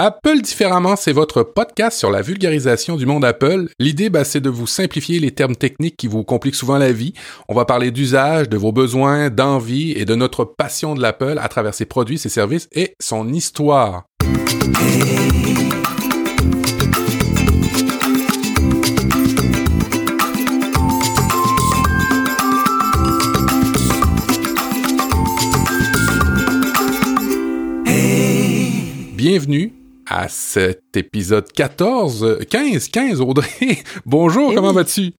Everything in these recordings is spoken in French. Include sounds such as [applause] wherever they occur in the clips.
Apple différemment, c'est votre podcast sur la vulgarisation du monde Apple. L'idée, bah, c'est de vous simplifier les termes techniques qui vous compliquent souvent la vie. On va parler d'usage, de vos besoins, d'envie et de notre passion de l'Apple à travers ses produits, ses services et son histoire. Bienvenue à cet épisode 14, 15, 15, Audrey. [laughs] Bonjour, Eh comment oui. vas-tu?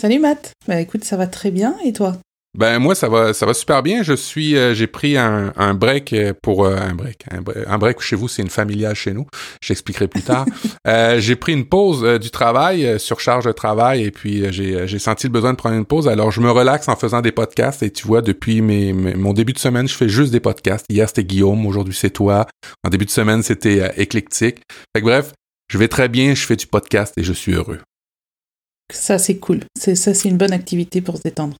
Salut Matt. Bah écoute, ça va très bien et toi? Ben moi ça va ça va super bien. Je suis euh, j'ai pris un, un break euh, pour euh, un break un, bre- un break chez vous c'est une familiale chez nous. J'expliquerai plus tard. [laughs] Euh, j'ai pris une pause euh, du travail euh, surcharge de travail et puis j'ai j'ai senti le besoin de prendre une pause. Alors je me relaxe en faisant des podcasts et tu vois depuis mes, mes- mon début de semaine je fais juste des podcasts. Hier c'était Guillaume, aujourd'hui c'est toi. En début de semaine c'était éclectique. Fait que bref je vais très bien, je fais du podcast et je suis heureux. Ça c'est cool. C'est ça c'est une bonne activité pour se détendre.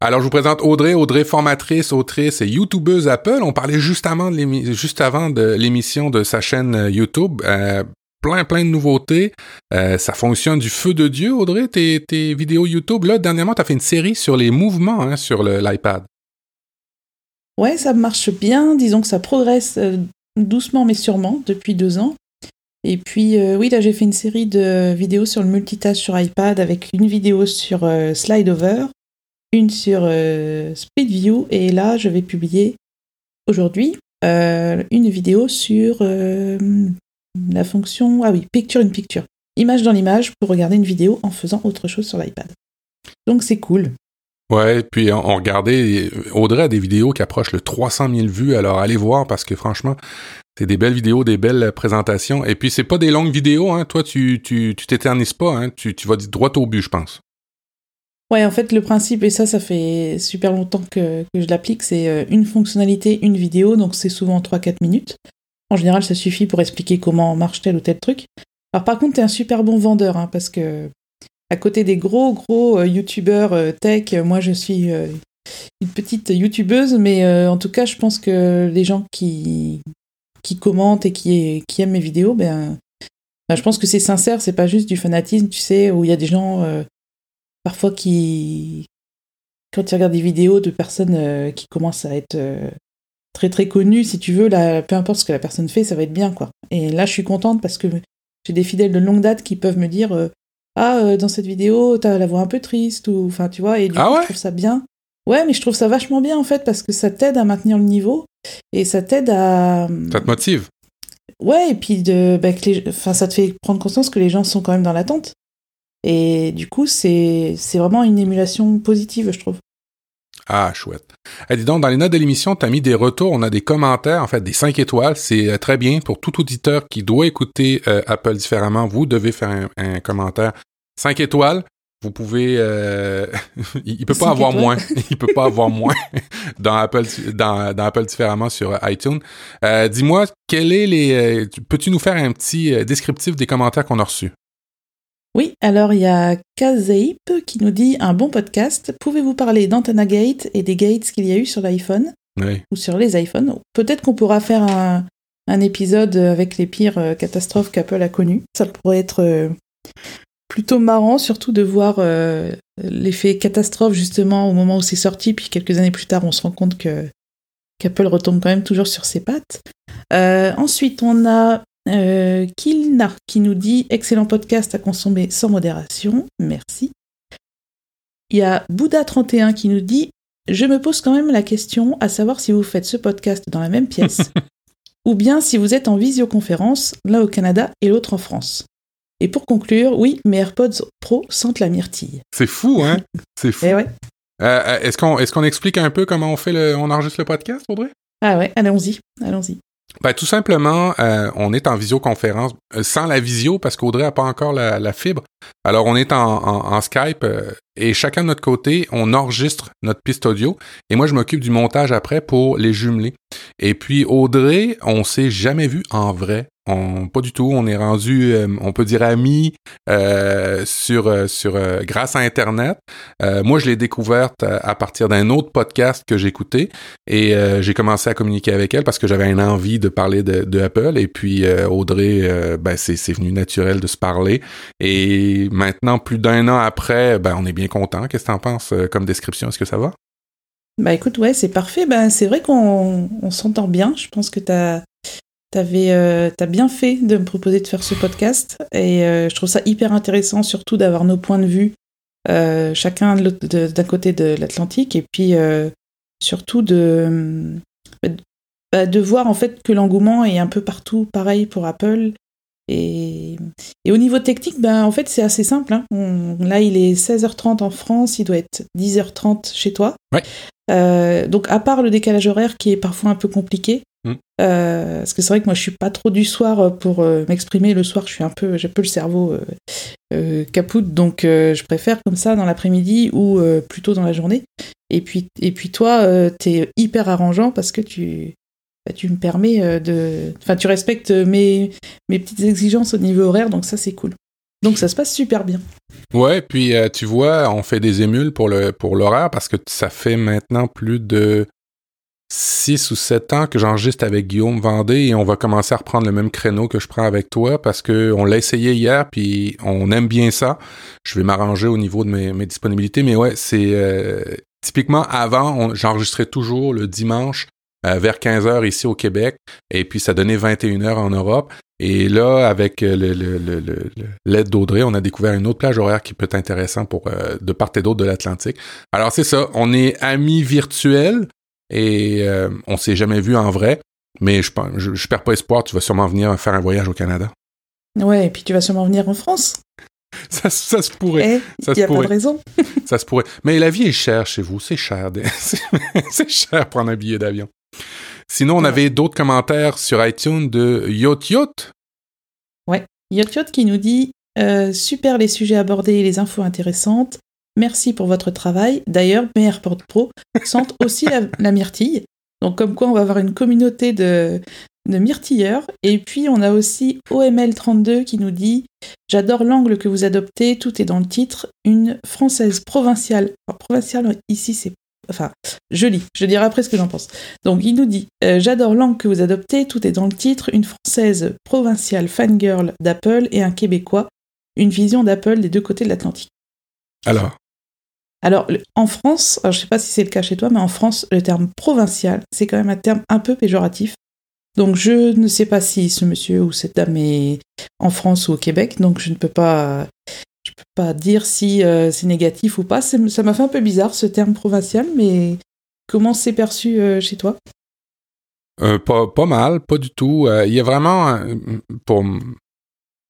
Alors, je vous présente Audrey. Audrey, formatrice, autrice et youtubeuse Apple. On parlait juste avant de l'émission de sa chaîne euh, YouTube. Euh, plein, plein de nouveautés. Euh, ça fonctionne du feu de Dieu, Audrey, tes, tes vidéos YouTube. Là, dernièrement, tu as fait une série sur les mouvements hein, sur l'iPad. Ouais, ça marche bien. Disons que ça progresse doucement mais sûrement depuis deux ans. Et puis oui, là j'ai fait une série de vidéos sur le multitâche sur iPad avec une vidéo sur euh, Slide Over, une sur euh, Speed View et là je vais publier aujourd'hui euh, une vidéo sur euh, la fonction ah oui Picture in Picture, image dans l'image pour regarder une vidéo en faisant autre chose sur l'iPad. Donc c'est cool. Ouais, puis on, regardait, Audrey a des vidéos qui approchent le 300 000 vues, alors allez voir parce que franchement, c'est des belles vidéos, des belles présentations. Et puis c'est pas des longues vidéos, hein. Toi, tu tu tu t'éternises pas, hein. Tu, tu vas droit au but, je pense. Ouais, en fait, le principe, et ça, ça fait super longtemps que, je l'applique, c'est euh, une fonctionnalité, une vidéo, donc c'est souvent 3-4 minutes. En général, ça suffit pour expliquer comment marche tel ou tel truc. Alors par contre, t'es un super bon vendeur, hein, parce que à côté des gros, gros euh, youtubeurs euh, tech, moi je suis une petite youtubeuse, mais en tout cas, je pense que les gens qui, qui commentent et qui, aiment mes vidéos, ben, ben, je pense que c'est sincère, c'est pas juste du fanatisme, tu sais, où il y a des gens parfois qui, quand tu regardes des vidéos de personnes euh, qui commencent à être euh, très très connues, si tu veux, là, peu importe ce que la personne fait, ça va être bien, quoi. Et là, je suis contente parce que j'ai des fidèles de longue date qui peuvent me dire euh, Ah, dans cette vidéo, t'as la voix un peu triste, ou enfin, tu vois, et du Ah coup, ouais je trouve ça bien. Ouais, mais je trouve ça vachement bien, en fait, parce que ça t'aide à maintenir le niveau, et ça t'aide à. Ça te motive. Ouais, et puis de, bah, que les, enfin, ça te fait prendre conscience que les gens sont quand même dans l'attente. Et du coup, c'est vraiment une émulation positive, je trouve. Ah, chouette. Eh, dis donc, dans les notes de l'émission, tu as mis des retours, on a des commentaires, en fait, des 5 étoiles. C'est euh, très bien. Pour tout auditeur qui doit écouter euh, Apple différemment, vous devez faire un, un commentaire 5 étoiles. Vous pouvez... euh, [laughs] il il peut pas avoir moins. Il peut pas avoir moins [laughs] dans Apple, dans, dans Apple différemment sur iTunes. Euh, Dis-moi, quel est les... Peux-tu nous faire un petit descriptif des commentaires qu'on a reçus? Oui, alors il y a Kazeip qui nous dit un bon podcast. Pouvez-vous parler d'Antenna Gate et des gates qu'il y a eu sur l'iPhone Oui. ou sur les iPhones? Peut-être qu'on pourra faire un, un épisode avec les pires euh, catastrophes qu'Apple a connues. Ça pourrait être euh, plutôt marrant, surtout de voir euh, l'effet catastrophe justement au moment où c'est sorti, puis quelques années plus tard, on se rend compte que qu'Apple retombe quand même toujours sur ses pattes. Euh, ensuite, on a euh, Kilna qui nous dit excellent podcast à consommer sans modération, merci. Il y a Bouddha31 qui nous dit je me pose quand même la question à savoir si vous faites ce podcast dans la même pièce [laughs] ou bien si vous êtes en visioconférence, l'un au Canada et l'autre en France. Et pour conclure, oui, mes AirPods Pro sentent la myrtille. C'est fou, hein? [laughs] C'est fou. Eh ouais. Euh, euh, est-ce qu'on explique un peu comment on fait le, on enregistre le podcast, Audrey? Ah ouais, allons-y, allons-y. Ben, tout simplement, euh, on est en visioconférence euh, sans la visio parce qu'Audrey a pas encore la, la fibre. Alors, on est en, Skype euh, et chacun de notre côté, on enregistre notre piste audio et moi, je m'occupe du montage après pour les jumeler. Et puis, Audrey, on s'est jamais vu en vrai pas du tout. On est rendu, euh, on peut dire amis euh, sur euh, sur grâce à Internet. moi, je l'ai découverte à partir d'un autre podcast que j'écoutais et j'ai commencé à communiquer avec elle parce que j'avais une envie de parler de, Apple. Et puis Audrey, ben c'est venu naturel de se parler. Et maintenant, plus d'un an après, ben on est bien content. Qu'est-ce que t'en penses comme description? Est-ce que ça va? Bah écoute, ouais, c'est parfait. Ben, c'est vrai qu'on s'entend bien. Je pense que tu T'avais, euh, t'as bien fait de me proposer de faire ce podcast et euh, je trouve ça hyper intéressant, surtout d'avoir nos points de vue, euh, chacun d'un côté de l'Atlantique et puis surtout de, bah, de voir en fait que l'engouement est un peu partout pareil pour Apple. Et, et au niveau technique, ben, en fait, c'est assez simple. Hein. là, il est 16h30 en France, il doit être 10h30 chez toi. Ouais. donc, à part le décalage horaire qui est parfois un peu compliqué, Mm. Euh, parce que c'est vrai que moi je suis pas trop du soir euh, pour euh, m'exprimer. Le soir je suis un peu j'ai un peu le cerveau capoute. Donc je préfère comme ça dans l'après-midi ou plutôt dans la journée. Et puis et puis toi t'es hyper arrangeant parce que tu bah, tu me permets de enfin tu respectes mes mes petites exigences au niveau horaire. Donc ça c'est cool. Donc ça se passe super bien. Ouais, puis tu vois, on fait des émules pour le pour l'horaire parce que ça fait maintenant plus de six ou sept ans que j'enregistre avec Guillaume Vendée et on va commencer à reprendre le même créneau que je prends avec toi parce que on l'a essayé hier puis on aime bien ça. Je vais m'arranger au niveau de mes, disponibilités, mais ouais, c'est euh, typiquement avant, j'enregistrais toujours le dimanche euh, vers 15 heures ici au Québec et puis ça donnait 21 heures en Europe. Et là, avec l'aide le, d'Audrey, on a découvert une autre plage horaire qui peut être intéressante pour euh, de part et d'autre de l'Atlantique. Alors c'est ça, on est amis virtuels, et euh, on s'est jamais vu en vrai. Mais je, je, je, perds pas espoir, tu vas sûrement venir faire un voyage au Canada. Ouais, et puis tu vas sûrement venir en France. Ça, ça se pourrait. Il n'y a pas de raison. [laughs] ça se pourrait. Mais la vie est chère chez vous, c'est cher. [laughs] c'est cher prendre un billet d'avion. Sinon, on avait d'autres commentaires sur iTunes de Yot Yot. Ouais, Yot Yot qui nous dit euh, Super les sujets abordés et les infos intéressantes. Merci pour votre travail. D'ailleurs, mes AirPods Pro sentent aussi la, myrtille. Donc, comme quoi, on va avoir une communauté de, de myrtilleurs. Et puis, on a aussi OML32 qui nous dit J'adore l'angle que vous adoptez, tout est dans le titre. Une française provinciale. provinciale, ici, c'est. Enfin, je lis, je dirai après ce que j'en pense. Donc, il nous dit euh, J'adore l'angle que vous adoptez, tout est dans le titre. Une française provinciale fangirl d'Apple et un québécois. Une vision d'Apple des deux côtés de l'Atlantique. Alors alors, en France, je ne sais pas si c'est le cas chez toi, mais en France, le terme provincial, c'est quand même un terme un peu péjoratif. Donc, je ne sais pas si ce monsieur ou cette dame est en France ou au Québec, donc je ne peux pas, je peux pas dire si euh, c'est négatif ou pas. Ça m'a fait un peu bizarre ce terme provincial, mais comment c'est perçu euh, chez toi? Euh, pas, mal, pas du tout. Il y a vraiment, pour,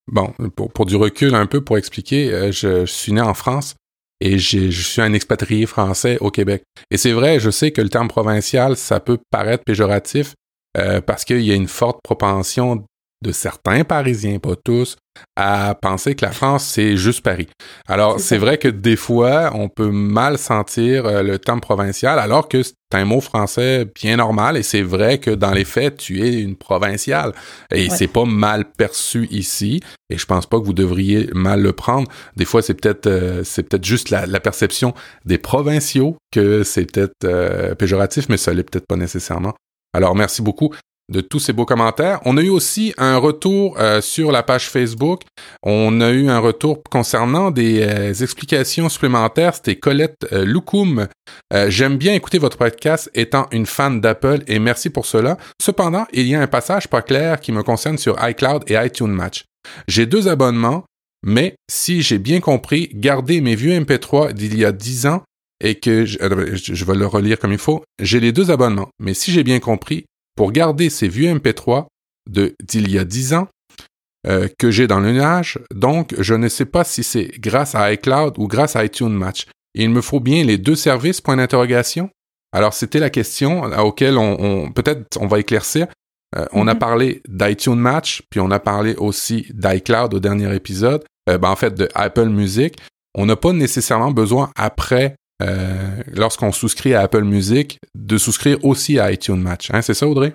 bon, pour, pour, du recul un peu, pour expliquer, je, je suis né en France et je suis un expatrié français au Québec. Et c'est vrai, je sais que le terme provincial, ça peut paraître péjoratif euh, parce qu'il y a une forte propension de certains Parisiens, pas tous, à penser que la France, c'est juste Paris. Alors, c'est vrai que des fois, on peut mal sentir euh, le terme provincial, alors que c'est un mot français bien normal, et c'est vrai que dans les faits, tu es une provinciale. Et c'est pas mal perçu ici, et je pense pas que vous devriez mal le prendre. Des fois, c'est peut-être euh, c'est peut-être juste la, perception des provinciaux que c'est peut-être euh, péjoratif, mais ça l'est peut-être pas nécessairement. Alors, merci beaucoup de tous ces beaux commentaires. On a eu aussi un retour euh, sur la page Facebook. On a eu un retour concernant des euh, explications supplémentaires. C'était Colette euh, Loukoum. J'aime bien écouter votre podcast étant une fan d'Apple et merci pour cela. Cependant, il y a un passage pas clair qui me concerne sur iCloud et iTunes Match. J'ai deux abonnements, mais si j'ai bien compris, garder mes vieux MP3 d'il y a 10 ans et que je, je vais le relire comme il faut, j'ai les deux abonnements. Mais si j'ai bien compris, pour garder ces vieux MP3 de d'il y a 10 ans euh, que j'ai dans le nuage. Donc, je ne sais pas si c'est grâce à iCloud ou grâce à iTunes Match. Il me faut bien les deux services, point d'interrogation. Alors, c'était la question à laquelle on, peut-être on va éclaircir. Euh, on a mm-hmm. parlé d'iTunes Match, puis on a parlé aussi d'iCloud au dernier épisode. ben, en fait de Apple Music, on n'a pas nécessairement besoin après euh, lorsqu'on souscrit à Apple Music, de souscrire aussi à iTunes Match. Hein, c'est ça, Audrey?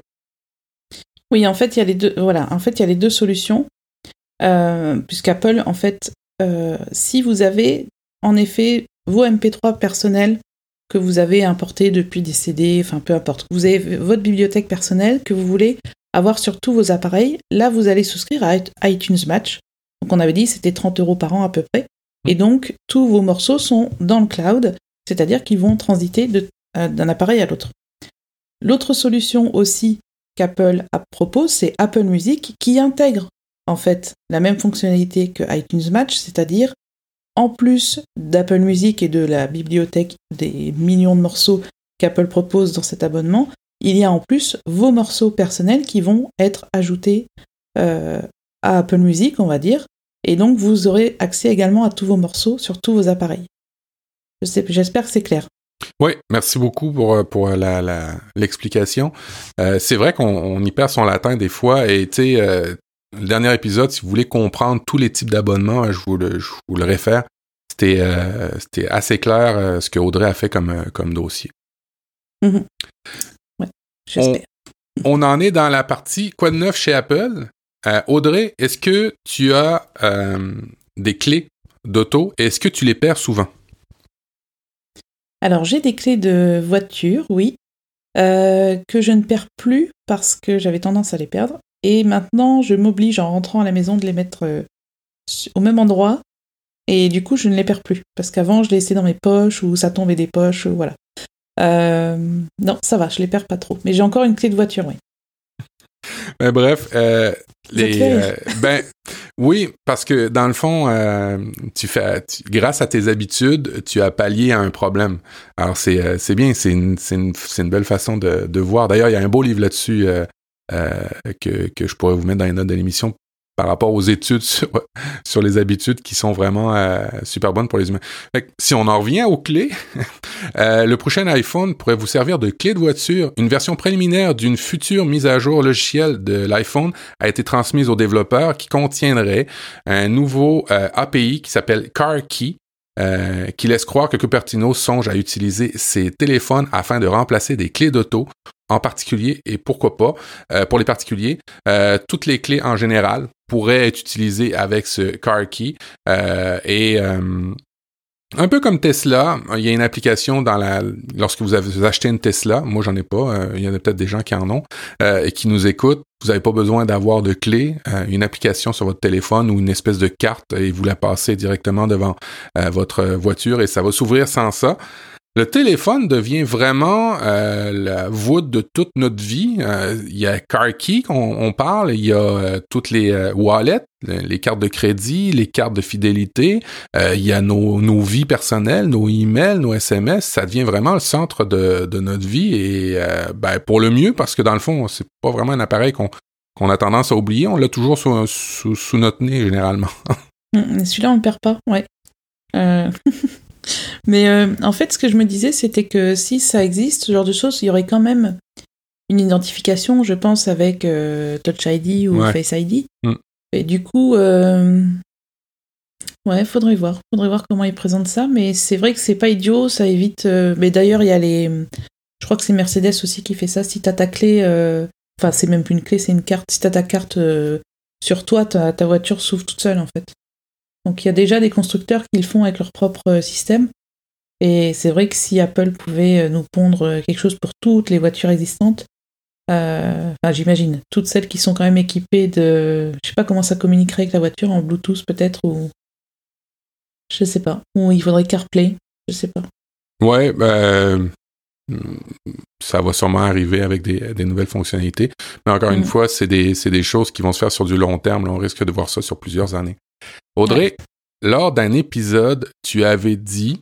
Oui, en fait, il y a les deux. Voilà, en fait, il y a les deux solutions. Euh, puisqu'Apple, en fait, euh, si vous avez en effet vos MP3 personnels que vous avez importés depuis des CD, enfin peu importe, vous avez votre bibliothèque personnelle que vous voulez avoir sur tous vos appareils, là vous allez souscrire à iTunes Match. Donc on avait dit c'était 30 euros par an à peu près. Et donc tous vos morceaux sont dans le cloud c'est-à-dire qu'ils vont transiter euh, d'un appareil à l'autre. L'autre solution aussi qu'Apple propose, c'est Apple Music qui intègre en fait la même fonctionnalité que iTunes Match, c'est-à-dire en plus d'Apple Music et de la bibliothèque des millions de morceaux qu'Apple propose dans cet abonnement, il y a en plus vos morceaux personnels qui vont être ajoutés euh, à Apple Music, on va dire, et donc vous aurez accès également à tous vos morceaux sur tous vos appareils. J'espère que c'est clair. Oui, merci beaucoup pour, euh, pour l'explication. Euh, c'est vrai qu'on y perd son latin des fois et tu sais, euh, le dernier épisode, si vous voulez comprendre tous les types d'abonnements, je, vous le, je vous le réfère. C'était c'était assez clair ce que Audrey a fait comme, comme dossier. Mm-hmm. ouais, j'espère. On, en est dans la partie quoi de neuf chez Apple? Audrey, est-ce que tu as des clés d'auto? Et est-ce que tu les perds souvent? Alors j'ai des clés de voiture, oui, euh, que je ne perds plus parce que j'avais tendance à les perdre. Et maintenant, je m'oblige en rentrant à la maison de les mettre euh, au même endroit. Et du coup, je ne les perds plus. Parce qu'avant, je les laissais dans mes poches ou ça tombait des poches, voilà. Euh, non, ça va, je les perds pas trop. Mais j'ai encore une clé de voiture, oui. Mais bref, les, ben, oui, parce que dans le fond, euh, tu fais, grâce à tes habitudes, tu as pallié à un problème. Alors c'est euh, c'est bien, c'est une, une, une, belle façon de, de voir. D'ailleurs, il y a un beau livre là-dessus euh, que, que je pourrais vous mettre dans les notes de l'émission par rapport aux études [laughs] sur, les habitudes qui sont vraiment euh, super bonnes pour les humains. si on en revient aux clés, [laughs] euh, le prochain iPhone pourrait vous servir de clé de voiture. Une version préliminaire d'une future mise à jour logicielle de l'iPhone a été transmise aux développeurs qui contiendrait un nouveau euh, API qui s'appelle CarKey. qui laisse croire que Cupertino songe à utiliser ses téléphones afin de remplacer des clés d'auto en particulier et pourquoi pas euh, pour les particuliers euh, toutes les clés en général pourraient être utilisées avec ce car key euh, et un peu comme Tesla, il y a une application dans la lorsque vous avez acheté une Tesla, moi j'en ai pas, il y en a peut-être des gens qui en ont et qui nous écoutent. Vous n'avez pas besoin d'avoir de clé, une application sur votre téléphone ou une espèce de carte et vous la passez directement devant votre voiture et ça va s'ouvrir sans ça. Le téléphone devient vraiment euh, la voûte de toute notre vie. Euh, il y a CarKey qu'on on parle, il y a euh, toutes les wallets, les cartes de crédit, les cartes de fidélité, il y a nos, nos, vies personnelles, nos emails, nos SMS. Ça devient vraiment le centre de, de notre vie et ben, pour le mieux parce que dans le fond, c'est pas vraiment un appareil qu'on a tendance à oublier. On l'a toujours sous, sous, sous, notre nez généralement. Hum, celui-là, on le perd pas, ouais. [laughs] Mais euh, en fait, ce que je me disais, c'était que si ça existe, ce genre de choses, il y aurait quand même une identification, je pense, avec euh, Touch ID ou Face ID. Mm. Et du coup, euh... ouais, faudrait voir. Faudrait voir comment ils présentent ça. Mais c'est vrai que c'est pas idiot, ça évite. Mais d'ailleurs, il y a les. Je crois que c'est Mercedes aussi qui fait ça. Si t'as ta clé. Enfin, c'est même plus une clé, c'est une carte. Si t'as ta carte sur toi, ta, ta voiture s'ouvre toute seule, en fait. Donc il y a déjà des constructeurs qui le font avec leur propre système. Et c'est vrai que si Apple pouvait euh, nous pondre euh, quelque chose pour toutes les voitures existantes, euh, enfin j'imagine, toutes celles qui sont quand même équipées de... Je sais pas comment ça communiquerait avec la voiture, en Bluetooth peut-être, ou... Je sais pas. Ou il faudrait CarPlay, je sais pas. Ouais, ben... Ça va sûrement arriver avec des, des nouvelles fonctionnalités. Mais encore une mm. fois, c'est des, des, choses qui vont se faire sur du long terme. on risque de voir ça sur plusieurs années. Audrey, lors d'un épisode, tu avais dit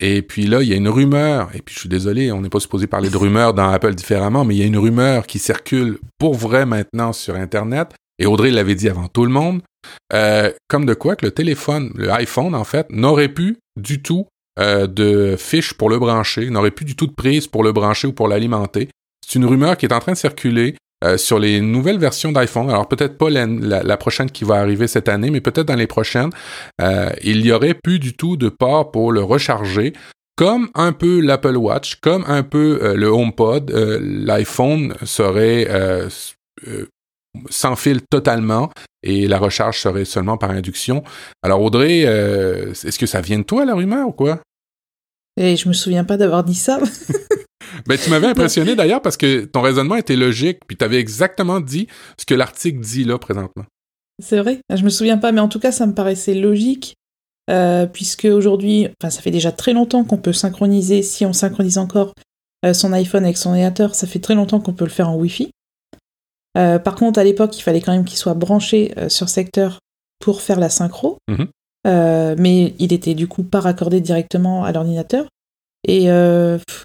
et puis là, il y a une rumeur, et puis je suis désolé, on n'est pas supposé parler de rumeurs dans Apple différemment, mais il y a une rumeur qui circule pour vrai maintenant sur Internet, et Audrey l'avait dit avant tout le monde, euh, comme de quoi que le téléphone, le iPhone en fait, n'aurait plus du tout euh, de fiche pour le brancher, n'aurait plus du tout de prise pour le brancher ou pour l'alimenter. C'est une rumeur qui est en train de circuler. Sur les nouvelles versions d'iPhone. Alors peut-être pas la, prochaine qui va arriver cette année, mais peut-être dans les prochaines, il y aurait plus du tout de port pour le recharger comme un peu l'Apple Watch, comme un peu euh, le HomePod, euh, l'iPhone serait euh, sans fil totalement et la recharge serait seulement par induction. Alors Audrey, est-ce que ça vient de toi la rumeur ou quoi? Et je me souviens pas d'avoir dit ça. [laughs] [laughs] ben, tu m'avais impressionné d'ailleurs parce que ton raisonnement était logique, puis tu avais exactement dit ce que l'article dit là présentement. C'est vrai, je me souviens pas, mais en tout cas, ça me paraissait logique euh, puisque aujourd'hui, enfin ça fait déjà très longtemps qu'on peut synchroniser, si on synchronise encore euh, son iPhone avec son ordinateur, ça fait très longtemps qu'on peut le faire en Wi-Fi. Euh, par contre, à l'époque, il fallait quand même qu'il soit branché sur secteur pour faire la synchro, mhm. mais il était du coup pas raccordé directement à l'ordinateur. Et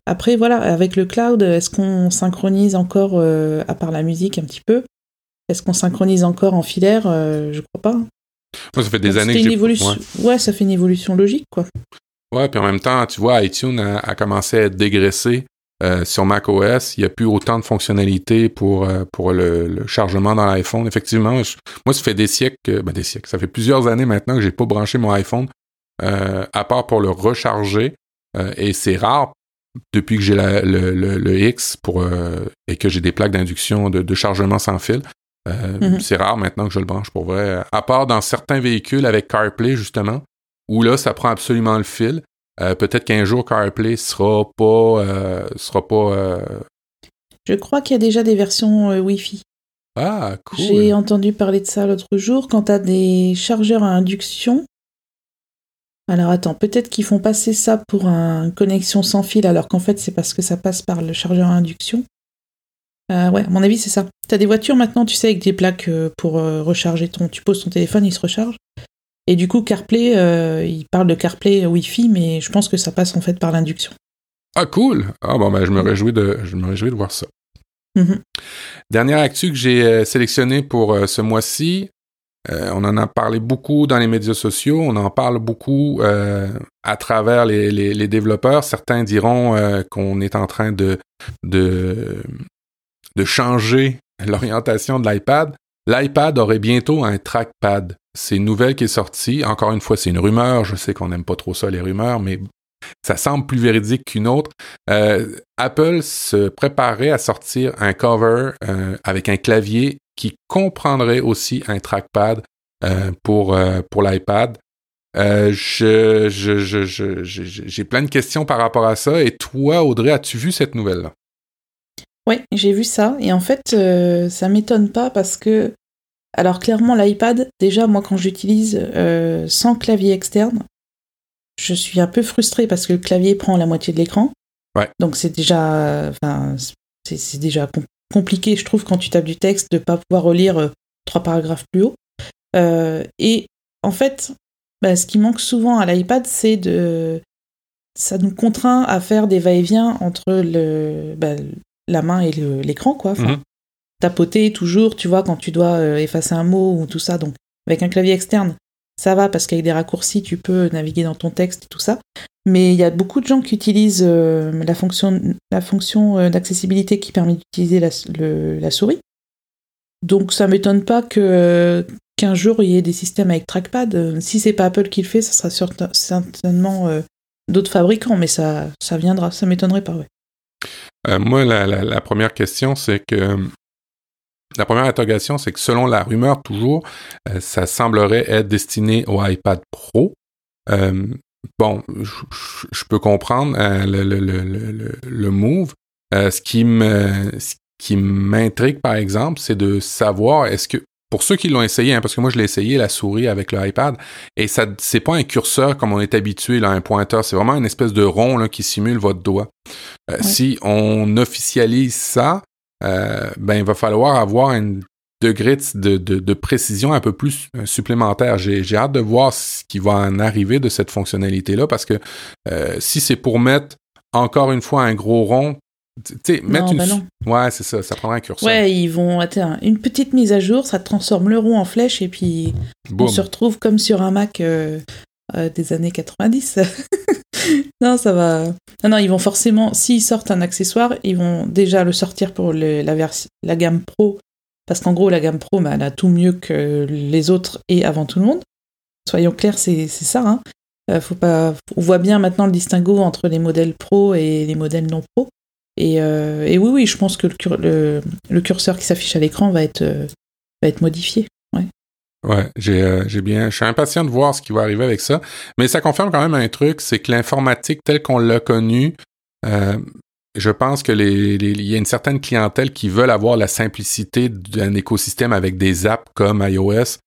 après, voilà, avec le cloud, est-ce qu'on synchronise encore, à part la musique un petit peu, est-ce qu'on synchronise encore en filaire? Je crois pas. Moi, ça fait des années que j'ai... Évolution... Ouais. ça fait une évolution logique, quoi. Ouais, puis en même temps, tu vois, iTunes a, commencé à être dégraissé euh, sur macOS. Il n'y a plus autant de fonctionnalités pour, euh, pour le, chargement dans l'iPhone. Effectivement, moi, ça fait des siècles, ben des siècles, ça fait plusieurs années maintenant que j'ai pas branché mon iPhone, euh, à part pour le recharger. Et c'est rare depuis que j'ai le, le, X pour, et que j'ai des plaques d'induction de, de, chargement sans fil. Euh, mhm. C'est rare maintenant que je le branche pour vrai. À part dans certains véhicules avec CarPlay, justement, où là, ça prend absolument le fil. Euh, peut-être qu'un jour, CarPlay sera pas. Euh, sera pas Je crois qu'il y a déjà des versions Wi-Fi. Ah, cool. J'ai entendu parler de ça l'autre jour. Quand tu as des chargeurs à induction. Alors attends, peut-être qu'ils font passer ça pour une connexion sans fil, alors qu'en fait, c'est parce que ça passe par le chargeur à induction. Euh, ouais, à mon avis, c'est ça. T'as des voitures maintenant, tu sais, avec des plaques euh, pour euh, recharger ton. Tu poses ton téléphone, il se recharge. Et du coup, CarPlay, il parle de CarPlay Wi-Fi, mais je pense que ça passe en fait par l'induction. Ah, cool! Ah, bon, ben, je me réjouis de, je me réjouis de voir ça. Mm-hmm. Dernière actu que j'ai sélectionnée pour ce mois-ci, on en a parlé beaucoup dans les médias sociaux, on en parle beaucoup à travers les, développeurs. Certains diront qu'on est en train de, changer l'orientation de l'iPad, l'iPad aurait bientôt un trackpad. C'est une nouvelle qui est sortie. Encore une fois, c'est une rumeur. Je sais qu'on n'aime pas trop ça, les rumeurs, mais ça semble plus véridique qu'une autre. Euh, Apple se préparait à sortir un cover euh, avec un clavier qui comprendrait aussi un trackpad euh, pour, pour l'iPad. je, j'ai plein de questions par rapport à ça. Et toi, Audrey, as-tu vu cette nouvelle-là? Oui, j'ai vu ça. Et en fait, euh, ça m'étonne pas parce que. Alors, clairement, l'iPad, déjà, moi, quand j'utilise euh, sans clavier externe, je suis un peu frustrée parce que le clavier prend la moitié de l'écran. Ouais. Donc, c'est déjà. Enfin, c'est déjà compliqué, je trouve, quand tu tapes du texte, de pas pouvoir relire euh, trois paragraphes plus haut. et en fait, bah, ce qui manque souvent à l'iPad, c'est de ça nous contraint à faire des va-et-vient entre le, bah, la main et l'écran, quoi. Enfin, mhm. Tapoter toujours, tu vois, quand tu dois euh, effacer un mot ou tout ça. Donc, avec un clavier externe, ça va parce qu'avec des raccourcis, tu peux naviguer dans ton texte et tout ça. Mais il y a beaucoup de gens qui utilisent euh, la fonction, la fonction euh, d'accessibilité qui permet d'utiliser la, souris. Donc ça m'étonne pas que qu'un jour il y ait des systèmes avec trackpad. Si c'est pas Apple qui le fait, ça sera certainement d'autres fabricants, mais ça, ça viendra. Ça m'étonnerait pas. Euh, moi, la, première question, c'est que la première interrogation, c'est que selon la rumeur toujours, euh, ça semblerait être destiné au iPad Pro. Euh, bon, je peux comprendre le, le, move. ce qui me, ce qui m'intrigue, par exemple, c'est de savoir est-ce que pour ceux qui l'ont essayé, hein, parce que moi je l'ai essayé la souris avec le iPad, et ça c'est pas un curseur comme on est habitué là, un pointeur, c'est vraiment une espèce de rond là, qui simule votre doigt. Euh, si on officialise ça, euh, ben il va falloir avoir un degré de, de, précision un peu plus euh, supplémentaire. J'ai hâte de voir ce qui va en arriver de cette fonctionnalité-là, parce que si c'est pour mettre encore une fois un gros rond, tu sais, mettre une. Bah ouais, c'est ça, ça prendra un curseur. Ouais, ils vont. Attends, une petite mise à jour, ça transforme le rond en flèche et puis on se retrouve comme sur un Mac euh, euh, des années 90. [laughs] [laughs] non, ça va. Non, non, ils vont forcément, s'ils sortent un accessoire, ils vont déjà le sortir pour la, gamme Pro. Parce qu'en gros, la gamme Pro, bah, elle a tout mieux que les autres et avant tout le monde. Soyons clairs, c'est ça. Hein. Euh, faut pas... On voit bien maintenant le distinguo entre les modèles Pro et les modèles non Pro. Et, euh, oui, oui, je pense que le, curseur qui s'affiche à l'écran va être, euh, va être modifié. Ouais. Ouais, j'ai bien, je suis impatient de voir ce qui va arriver avec ça, mais ça confirme quand même un truc, c'est que l'informatique telle qu'on l'a connue, je pense que il y a une certaine clientèle qui veulent avoir la simplicité d'un écosystème avec des apps comme iOS,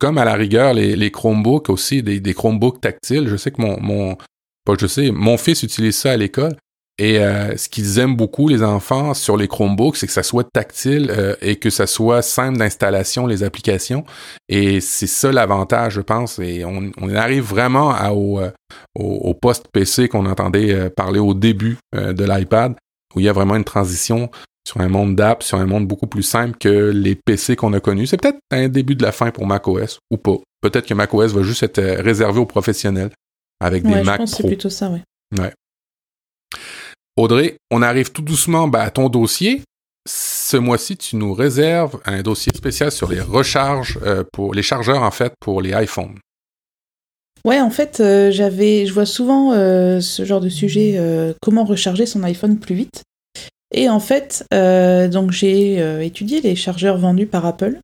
comme à la rigueur les, les Chromebooks aussi, des, des Chromebooks tactiles. Je sais que mon, mon pas je sais, mon fils utilise ça à l'école. Et euh, ce qu'ils aiment beaucoup, les enfants, sur les Chromebooks, c'est que ça soit tactile euh, et que ça soit simple d'installation, les applications. Et c'est ça l'avantage, je pense. Et on, on arrive vraiment à, au, euh, au, poste PC qu'on entendait parler au début de l'iPad, où il y a vraiment une transition sur un monde d'app, sur un monde beaucoup plus simple que les PC qu'on a connus. C'est peut-être un début de la fin pour macOS, ou pas. Peut-être que macOS va juste être réservé aux professionnels avec des Mac je pense Pro. C'est plutôt ça, oui. Ouais. Audrey, on arrive tout doucement bah, à ton dossier. Ce mois-ci, tu nous réserves un dossier spécial sur les recharges euh, pour les chargeurs en fait pour les iPhones. Ouais, en fait, euh, j'avais, je vois souvent euh, ce genre de sujet, comment recharger son iPhone plus vite. Et en fait, donc j'ai étudié les chargeurs vendus par Apple.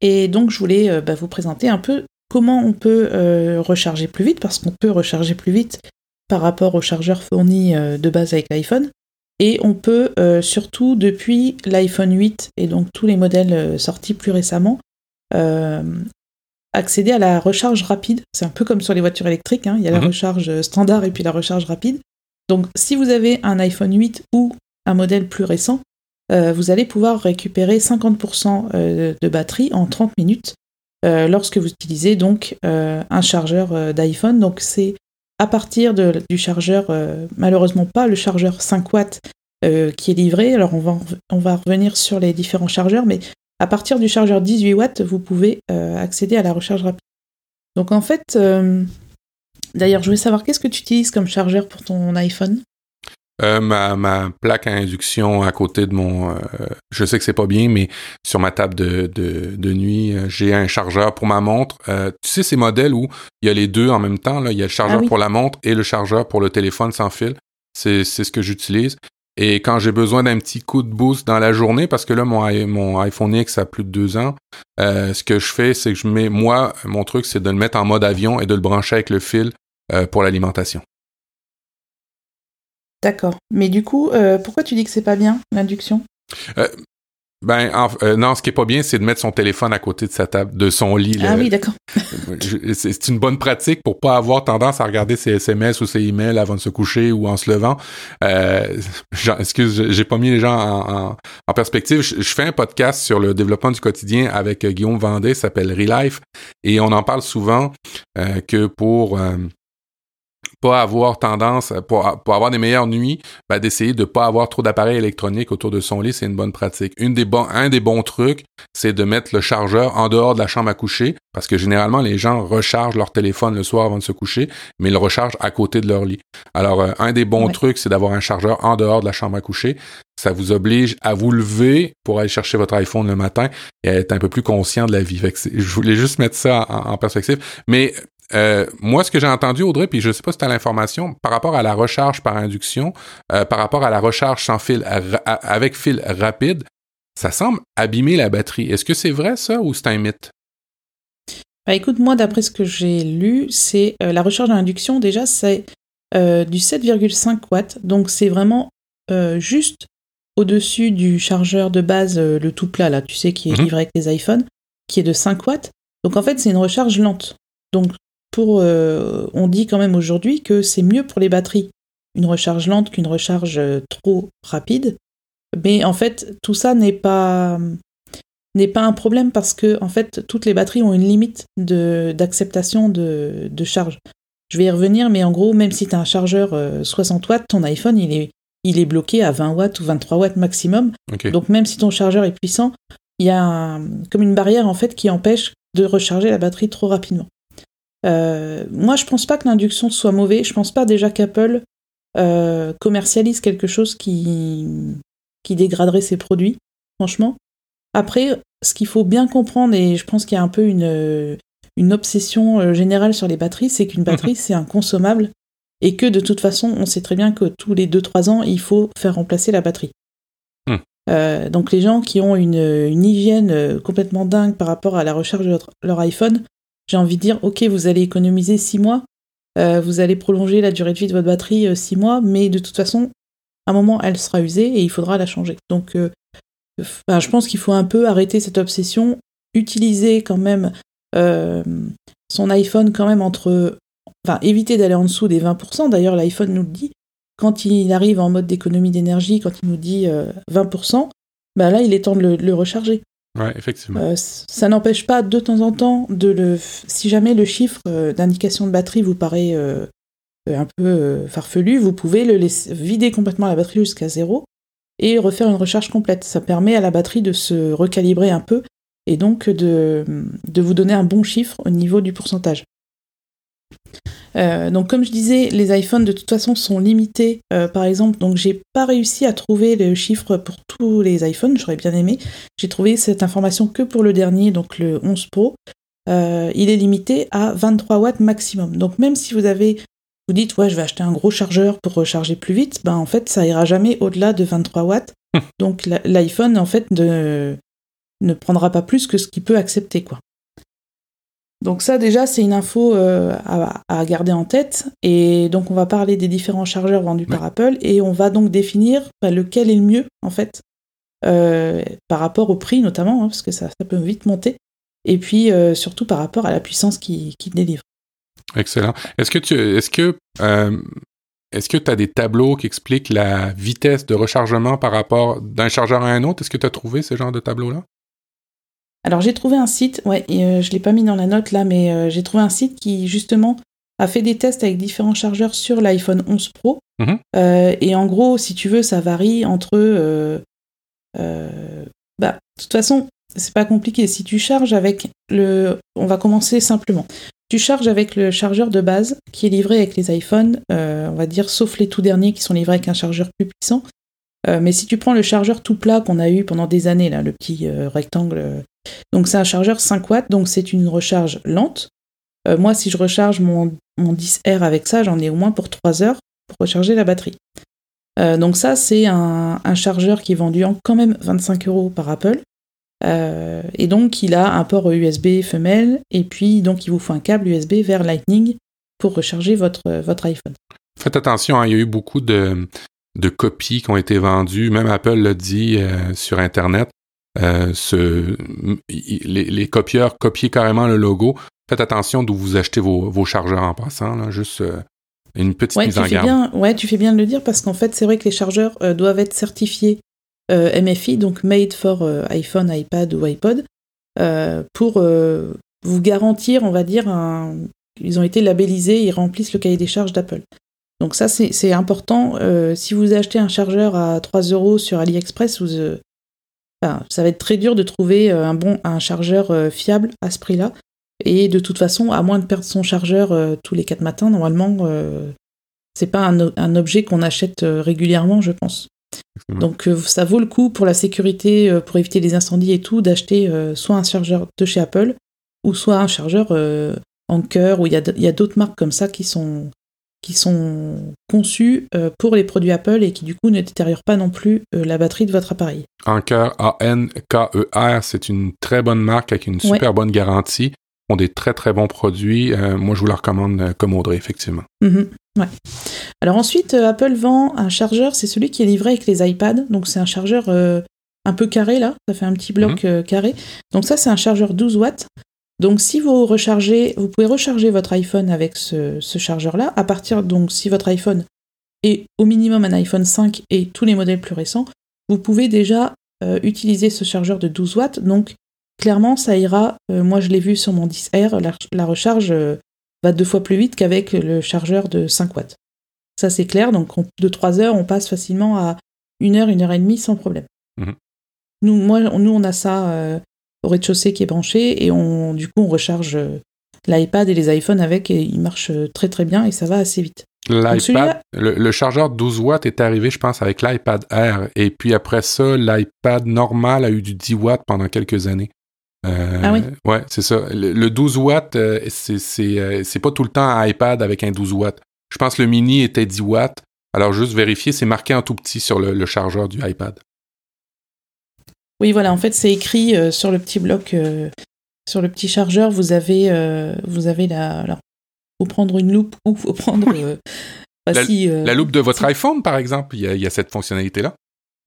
Et donc je voulais bah, vous présenter un peu comment on peut recharger plus vite, parce qu'on peut recharger plus vite par rapport aux chargeurs fournis euh, de base avec l'iPhone. Et on peut euh, surtout depuis l'iPhone 8 et donc tous les modèles euh, sortis plus récemment accéder à la recharge rapide. C'est un peu comme sur les voitures électriques, hein. il y a la mhm. recharge standard et puis la recharge rapide. Donc si vous avez un iPhone 8 ou un modèle plus récent, vous allez pouvoir récupérer 50% de batterie en 30 minutes lorsque vous utilisez donc un chargeur d'iPhone. Donc c'est à partir du chargeur, euh, malheureusement pas le chargeur 5 watts euh, qui est livré. Alors on va, revenir sur les différents chargeurs, mais à partir du chargeur 18 watts, vous pouvez euh, accéder à la recharge rapide. Donc en fait, d'ailleurs, je voulais savoir qu'est-ce que tu utilises comme chargeur pour ton iPhone? Euh, ma, ma, plaque à induction à côté de mon... Euh, je sais que c'est pas bien, mais sur ma table de, de, de nuit, euh, j'ai un chargeur pour ma montre. tu sais, ces modèles où il y a les deux en même temps, là, il y a le chargeur ah pour la montre et le chargeur pour le téléphone sans fil. C'est ce que j'utilise. Et quand j'ai besoin d'un petit coup de boost dans la journée, parce que là, mon, mon iPhone X a plus de deux ans, ce que je fais, c'est que je mets, moi, mon truc, c'est de le mettre en mode avion et de le brancher avec le fil pour l'alimentation. D'accord. Mais du coup, euh, pourquoi tu dis que c'est pas bien l'induction? Euh, ben euh, non, ce qui est pas bien, c'est de mettre son téléphone à côté de sa table, de son lit. Ah oui, d'accord. [laughs] c'est une bonne pratique pour pas avoir tendance à regarder ses SMS ou ses emails avant de se coucher ou en se levant. Euh, excuse, j'ai pas mis les gens en, en, perspective. Je, fais un podcast sur le développement du quotidien avec Guillaume Vendée, s'appelle Relife, et on en parle souvent que pour pas avoir tendance, pour, pour avoir des meilleures nuits, ben, d'essayer de pas avoir trop d'appareils électroniques autour de son lit, c'est une bonne pratique. Une des bons, un des bons trucs, c'est de mettre le chargeur en dehors de la chambre à coucher, parce que généralement, les gens rechargent leur téléphone le soir avant de se coucher, mais ils le rechargent à côté de leur lit. Alors, euh, un des bons trucs, c'est d'avoir un chargeur en dehors de la chambre à coucher. Ça vous oblige à vous lever pour aller chercher votre iPhone le matin et à être un peu plus conscient de la vie. je voulais juste mettre ça en, en perspective. Mais euh, moi, ce que j'ai entendu, Audrey, puis je sais pas si tu as l'information, par rapport à la recharge par induction, euh, par rapport à la recharge sans fil, avec fil rapide, ça semble abîmer la batterie. Est-ce que c'est vrai ça ou c'est un mythe? Bah, écoute, moi, d'après ce que j'ai lu, c'est euh, la recharge à induction, déjà, c'est du 7,5 watts. Donc, c'est vraiment juste au-dessus du chargeur de base, le tout plat, là, tu sais, qui est mhm. livré avec les iPhones, qui est de 5 watts. Donc, en fait, c'est une recharge lente. Donc, pour, euh, on dit quand même aujourd'hui que c'est mieux pour les batteries une recharge lente qu'une recharge euh, trop rapide. Mais en fait, tout ça n'est pas n'est pas un problème parce que en fait, toutes les batteries ont une limite de d'acceptation de, de, charge. Je vais y revenir, mais en gros, même si tu as un chargeur 60 euh, watts, ton iPhone il est il est bloqué à 20 watts ou 23 watts maximum. Donc même si ton chargeur est puissant, il y a comme une barrière en fait qui empêche de recharger la batterie trop rapidement. Moi, je pense pas que l'induction soit mauvais. Je pense pas déjà qu'Apple commercialise quelque chose qui, qui dégraderait ses produits, franchement. Après, ce qu'il faut bien comprendre, et je pense qu'il y a un peu une, une obsession générale sur les batteries, c'est qu'une batterie, c'est un consommable et que de toute façon, on sait très bien que tous les 2-3 ans, il faut faire remplacer la batterie. Hmm. Euh, donc les gens qui ont une, hygiène euh, complètement dingue par rapport à la recharge de leur, iPhone, j'ai envie de dire, ok, vous allez économiser 6 mois, euh, vous allez prolonger la durée de vie de votre batterie 6 mois, mais de toute façon, à un moment, elle sera usée et il faudra la changer. Donc je pense qu'il faut un peu arrêter cette obsession, utiliser quand même son iPhone quand même entre enfin éviter d'aller en dessous des 20%. D'ailleurs, l'iPhone nous le dit. Quand il arrive en mode d'économie d'énergie, quand il nous dit 20%, euh, bah là, il est temps de le, recharger. Ouais, effectivement. Euh, ça n'empêche pas de temps en temps de le. Si jamais le chiffre euh, d'indication de batterie vous paraît un peu farfelu, vous pouvez le laisser vider complètement la batterie jusqu'à zéro et refaire une recharge complète. Ça permet à la batterie de se recalibrer un peu et donc de, de vous donner un bon chiffre au niveau du pourcentage. Euh, donc comme je disais, les iPhones de toute façon sont limités. Euh, par exemple, donc j'ai pas réussi à trouver le chiffre pour tous les iPhones, j'aurais bien aimé. J'ai trouvé cette information que pour le dernier, donc le 11 Pro. Euh, il est limité à 23 watts maximum. Donc même si vous avez, vous dites ouais je vais acheter un gros chargeur pour recharger plus vite, ben en fait ça ira jamais au-delà de 23 watts. [laughs] donc l'iPhone en fait ne, ne prendra pas plus que ce qu'il peut accepter quoi. Donc ça déjà c'est une info euh, à, garder en tête. Et donc on va parler des différents chargeurs vendus par Apple et on va donc définir bah, lequel est le mieux en fait euh, par rapport au prix notamment hein, parce que ça, peut vite monter. Et puis euh, surtout par rapport à la puissance qu'il qui délivre. Excellent. Est-ce que tu est-ce que est-ce que tu as des tableaux qui expliquent la vitesse de rechargement par rapport d'un chargeur à un autre? Est-ce que tu as trouvé ce genre de tableau là alors j'ai trouvé un site, ouais, et, euh, je l'ai pas mis dans la note là, mais euh, j'ai trouvé un site qui justement a fait des tests avec différents chargeurs sur l'iPhone 11 Pro. Mhm. Euh, et en gros, si tu veux, ça varie entre. bah, de toute façon, c'est pas compliqué. Si tu charges avec le, on va commencer simplement. Tu charges avec le chargeur de base qui est livré avec les iPhones, on va dire, sauf les tout derniers qui sont livrés avec un chargeur plus puissant. mais si tu prends le chargeur tout plat qu'on a eu pendant des années, là, le petit rectangle donc c'est un chargeur 5 watts, donc c'est une recharge lente. Euh, moi, si je recharge mon, 10R avec ça, j'en ai au moins pour 3 heures pour recharger la batterie. Euh, donc ça, c'est un, chargeur qui est vendu en quand même 25 euros par Apple. Euh, et donc, il a un port USB femelle, et puis donc il vous faut un câble USB vers Lightning pour recharger votre, iPhone. Faites attention, hein, il y a eu beaucoup de, de copies qui ont été vendues, même Apple l'a dit sur Internet. Euh, ce, les, copieurs copient carrément le logo. Faites attention d'où vous achetez vos, chargeurs en passant, là, juste euh, une petite mise en garde. Bien, ouais, tu fais bien de le dire parce qu'en fait, c'est vrai que les chargeurs euh, doivent être certifiés MFI, donc Made for iPhone, iPad ou iPod, pour vous garantir, on va dire, un... ils ont été labellisés, ils remplissent le cahier des charges d'Apple. Donc ça, c'est important. si vous achetez un chargeur à 3 euros sur AliExpress, vous, ça va être très dur de trouver euh, un bon un chargeur euh, fiable à ce prix-là. Et de toute façon, à moins de perdre son chargeur euh, tous les quatre matins, normalement, c'est pas un, objet qu'on achète régulièrement, je pense. Donc ça vaut le coup pour la sécurité, pour éviter les incendies et tout, d'acheter soit un chargeur de chez Apple, ou soit un chargeur en cœur, ou il y a d'autres marques comme ça qui sont, qui sont conçus euh, pour les produits Apple et qui du coup ne détériorent pas non plus euh, la batterie de votre appareil. Anker, A-N-K-E-R, c'est une très bonne marque avec une super bonne garantie. Ont des très très bons produits. Euh, moi, je vous la recommande comme Audrey, effectivement. Ouais. Alors ensuite, Apple vend un chargeur, c'est celui qui est livré avec les iPads. Donc c'est un chargeur un peu carré là, ça fait un petit bloc mm-hmm. carré. Donc ça, c'est un chargeur 12 watts. Donc si vous rechargez, vous pouvez recharger votre iPhone avec ce, chargeur-là. À partir donc si votre iPhone est au minimum un iPhone 5 et tous les modèles plus récents, vous pouvez déjà euh, utiliser ce chargeur de 12 watts. Donc clairement ça ira. Euh, moi je l'ai vu sur mon 10R, la, recharge euh, va deux fois plus vite qu'avec le chargeur de 5 watts. Ça c'est clair. Donc de 3 heures on passe facilement à 1 heure, 1 heure et demie sans problème. Mhm. Nous, moi, nous on a ça au rez-de-chaussée qui est branché et on, du coup on recharge euh, l'iPad et les iPhones avec, et ils marchent très très bien et ça va assez vite. L'iPad, le, le, chargeur 12 watts est arrivé, je pense, avec l'iPad Air. Et puis après ça, l'iPad normal a eu du 10 watts pendant quelques années. Euh, ah oui? Ouais, c'est ça. Le, 12 watts, euh, euh, c'est pas tout le temps un iPad avec un 12 watts. Je pense que le mini était 10 watts. Alors, juste vérifier, c'est marqué en tout petit sur le, chargeur du iPad. Oui, voilà, en fait, c'est écrit sur le petit bloc, sur le petit chargeur, vous avez, vous avez la. Alors, faut prendre une loupe ou faut prendre. Bah, la, loupe de votre iPhone, par exemple, il y a cette fonctionnalité-là.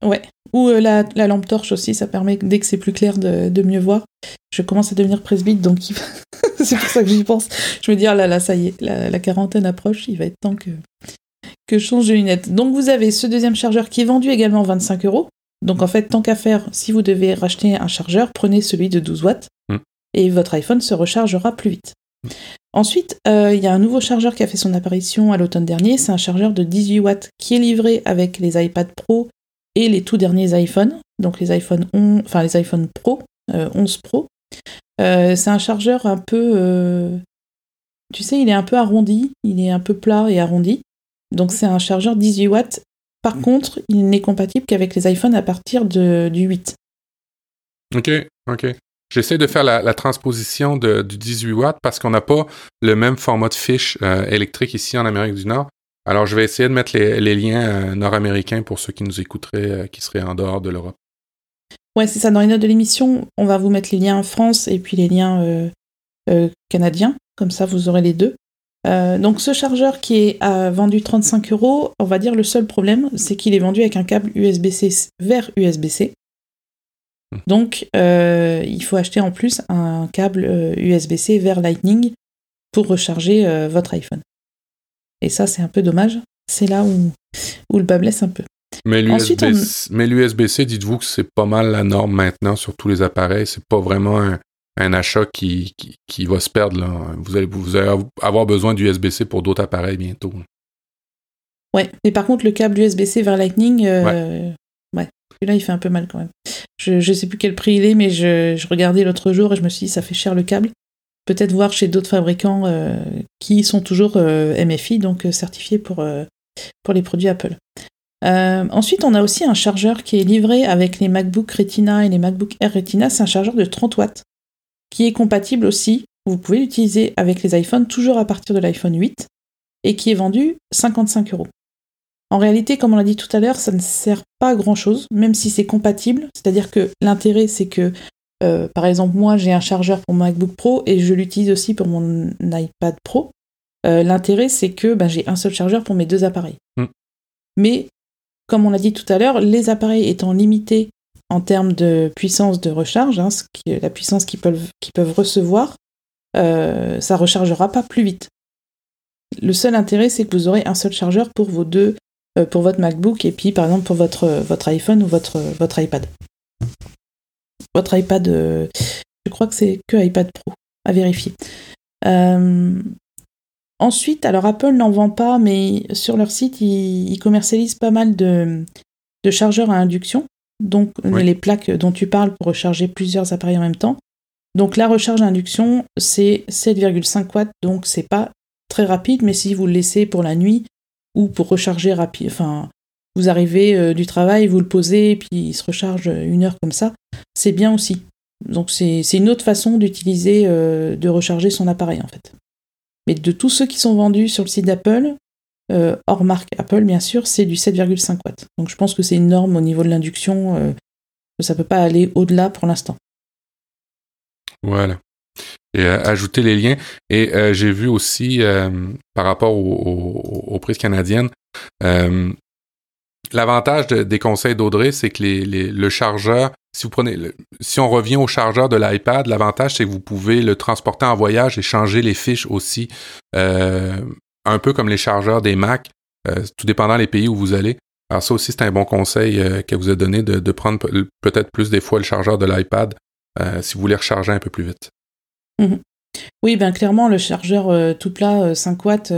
Ouais. Ou euh, la, lampe torche aussi, ça permet, dès que c'est plus clair, de, mieux voir. Je commence à devenir presbyte, donc [laughs] c'est pour ça que j'y pense. Je me dis, ah là là, ça y est, la, quarantaine approche, il va être temps que, que je change de lunettes. Donc vous avez ce deuxième chargeur qui est vendu également 25 euros. Donc en fait, tant qu'à faire, si vous devez racheter un chargeur, prenez celui de 12 watts mm. et votre iPhone se rechargera plus vite. Ensuite, euh, il y a un nouveau chargeur qui a fait son apparition à l'automne dernier. C'est un chargeur de 18 watts qui est livré avec les iPad Pro et les tout derniers iPhones, donc les iPhone 11, enfin les iPhone Pro, 11 euh, Pro. Euh, c'est un chargeur un peu, tu sais, il est un peu arrondi, il est un peu plat et arrondi. Donc c'est un chargeur 18 watts. Par contre, il n'est compatible qu'avec les iPhones à partir de, du 8. Ok, ok. J'essaie de faire la, transposition de, du 18 watts parce qu'on n'a pas le même format de fiche électrique ici en Amérique du Nord. Alors, je vais essayer de mettre les, liens euh, nord-américains pour ceux qui nous écouteraient, euh, qui seraient en dehors de l'Europe. Ouais, c'est ça. Dans les notes de l'émission, on va vous mettre les liens France et puis les liens euh, canadiens. Comme ça, vous aurez les deux. Donc, ce chargeur qui est vendu 35 euros, on va dire le seul problème, c'est qu'il est vendu avec un câble USB-C vers USB-C. Hmm. Donc, il faut acheter en plus un câble USB-C vers Lightning pour recharger votre iPhone. Et ça, c'est un peu dommage. C'est là où, où le bas blesse un peu. Mais l'USB-C, dites-vous que c'est pas mal la norme maintenant sur tous les appareils. C'est pas vraiment un, achat qui, qui, va se perdre. Là. Vous, allez, vous allez avoir besoin d'USB-C pour d'autres appareils bientôt. Ouais, mais par contre, le câble USB-C vers Lightning, euh, ouais. là il fait un peu mal quand même. Je, je sais plus quel prix il est, mais je, je regardais l'autre jour et je me suis dit, ça fait cher le câble peut-être voir chez d'autres fabricants euh, qui sont toujours euh, MFI, donc certifiés pour, pour les produits Apple. ensuite, on a aussi un chargeur qui est livré avec les MacBook Retina et les MacBook Air Retina. C'est un chargeur de 30 watts qui est compatible aussi. Vous pouvez l'utiliser avec les iPhones, toujours à partir de l'iPhone 8, et qui est vendu 55 euros. En réalité, comme on l'a dit tout à l'heure, ça ne sert pas à grand chose, même si c'est compatible. C'est-à-dire que l'intérêt, c'est que euh, par exemple, moi, j'ai un chargeur pour mon MacBook Pro et je l'utilise aussi pour mon iPad Pro. Euh, l'intérêt, c'est que ben, j'ai un seul chargeur pour mes deux appareils. Mm. Mais, comme on l'a dit tout à l'heure, les appareils étant limités en termes de puissance de recharge, hein, la puissance qu'ils peuvent, peuvent, recevoir, euh, ça rechargera pas plus vite. Le seul intérêt, c'est que vous aurez un seul chargeur pour vos deux, pour votre MacBook et puis par exemple pour votre, iPhone ou votre, votre iPad votre iPad, euh, je crois que c'est que iPad Pro, à vérifier. Euh, ensuite, alors Apple n'en vend pas, mais sur leur site, ils, commercialisent pas mal de, chargeurs à induction, donc les plaques dont tu parles pour recharger plusieurs appareils en même temps. Donc la recharge à induction, c'est 7,5 watts, donc c'est pas très rapide, mais si vous le laissez pour la nuit ou pour recharger rapide, enfin vous arrivez euh, du travail, vous le posez, et puis il se recharge une heure comme ça, c'est bien aussi. Donc c'est une autre façon d'utiliser, euh, de recharger son appareil en fait. Mais de tous ceux qui sont vendus sur le site d'Apple, euh, hors marque Apple bien sûr, c'est du 7,5 watts. Donc je pense que c'est une norme au niveau de l'induction, ça peut pas aller au-delà pour l'instant. Voilà. Et ajouter les liens. Et j'ai vu aussi, par rapport aux, prises canadiennes, L'avantage des conseils d'Audrey, c'est que le chargeur, si vous prenez, si on revient au chargeur de l'iPad, l'avantage c'est que vous pouvez le transporter en voyage et changer les fiches aussi, euh, un peu comme les chargeurs des Mac, euh, tout dépendant des pays où vous allez. Alors ça aussi c'est un bon conseil euh, qu'elle vous a donné de, prendre peut-être plus des fois le chargeur de l'iPad si vous voulez recharger un peu plus vite. Mhm. Oui, ben clairement le chargeur tout plat 5 watts,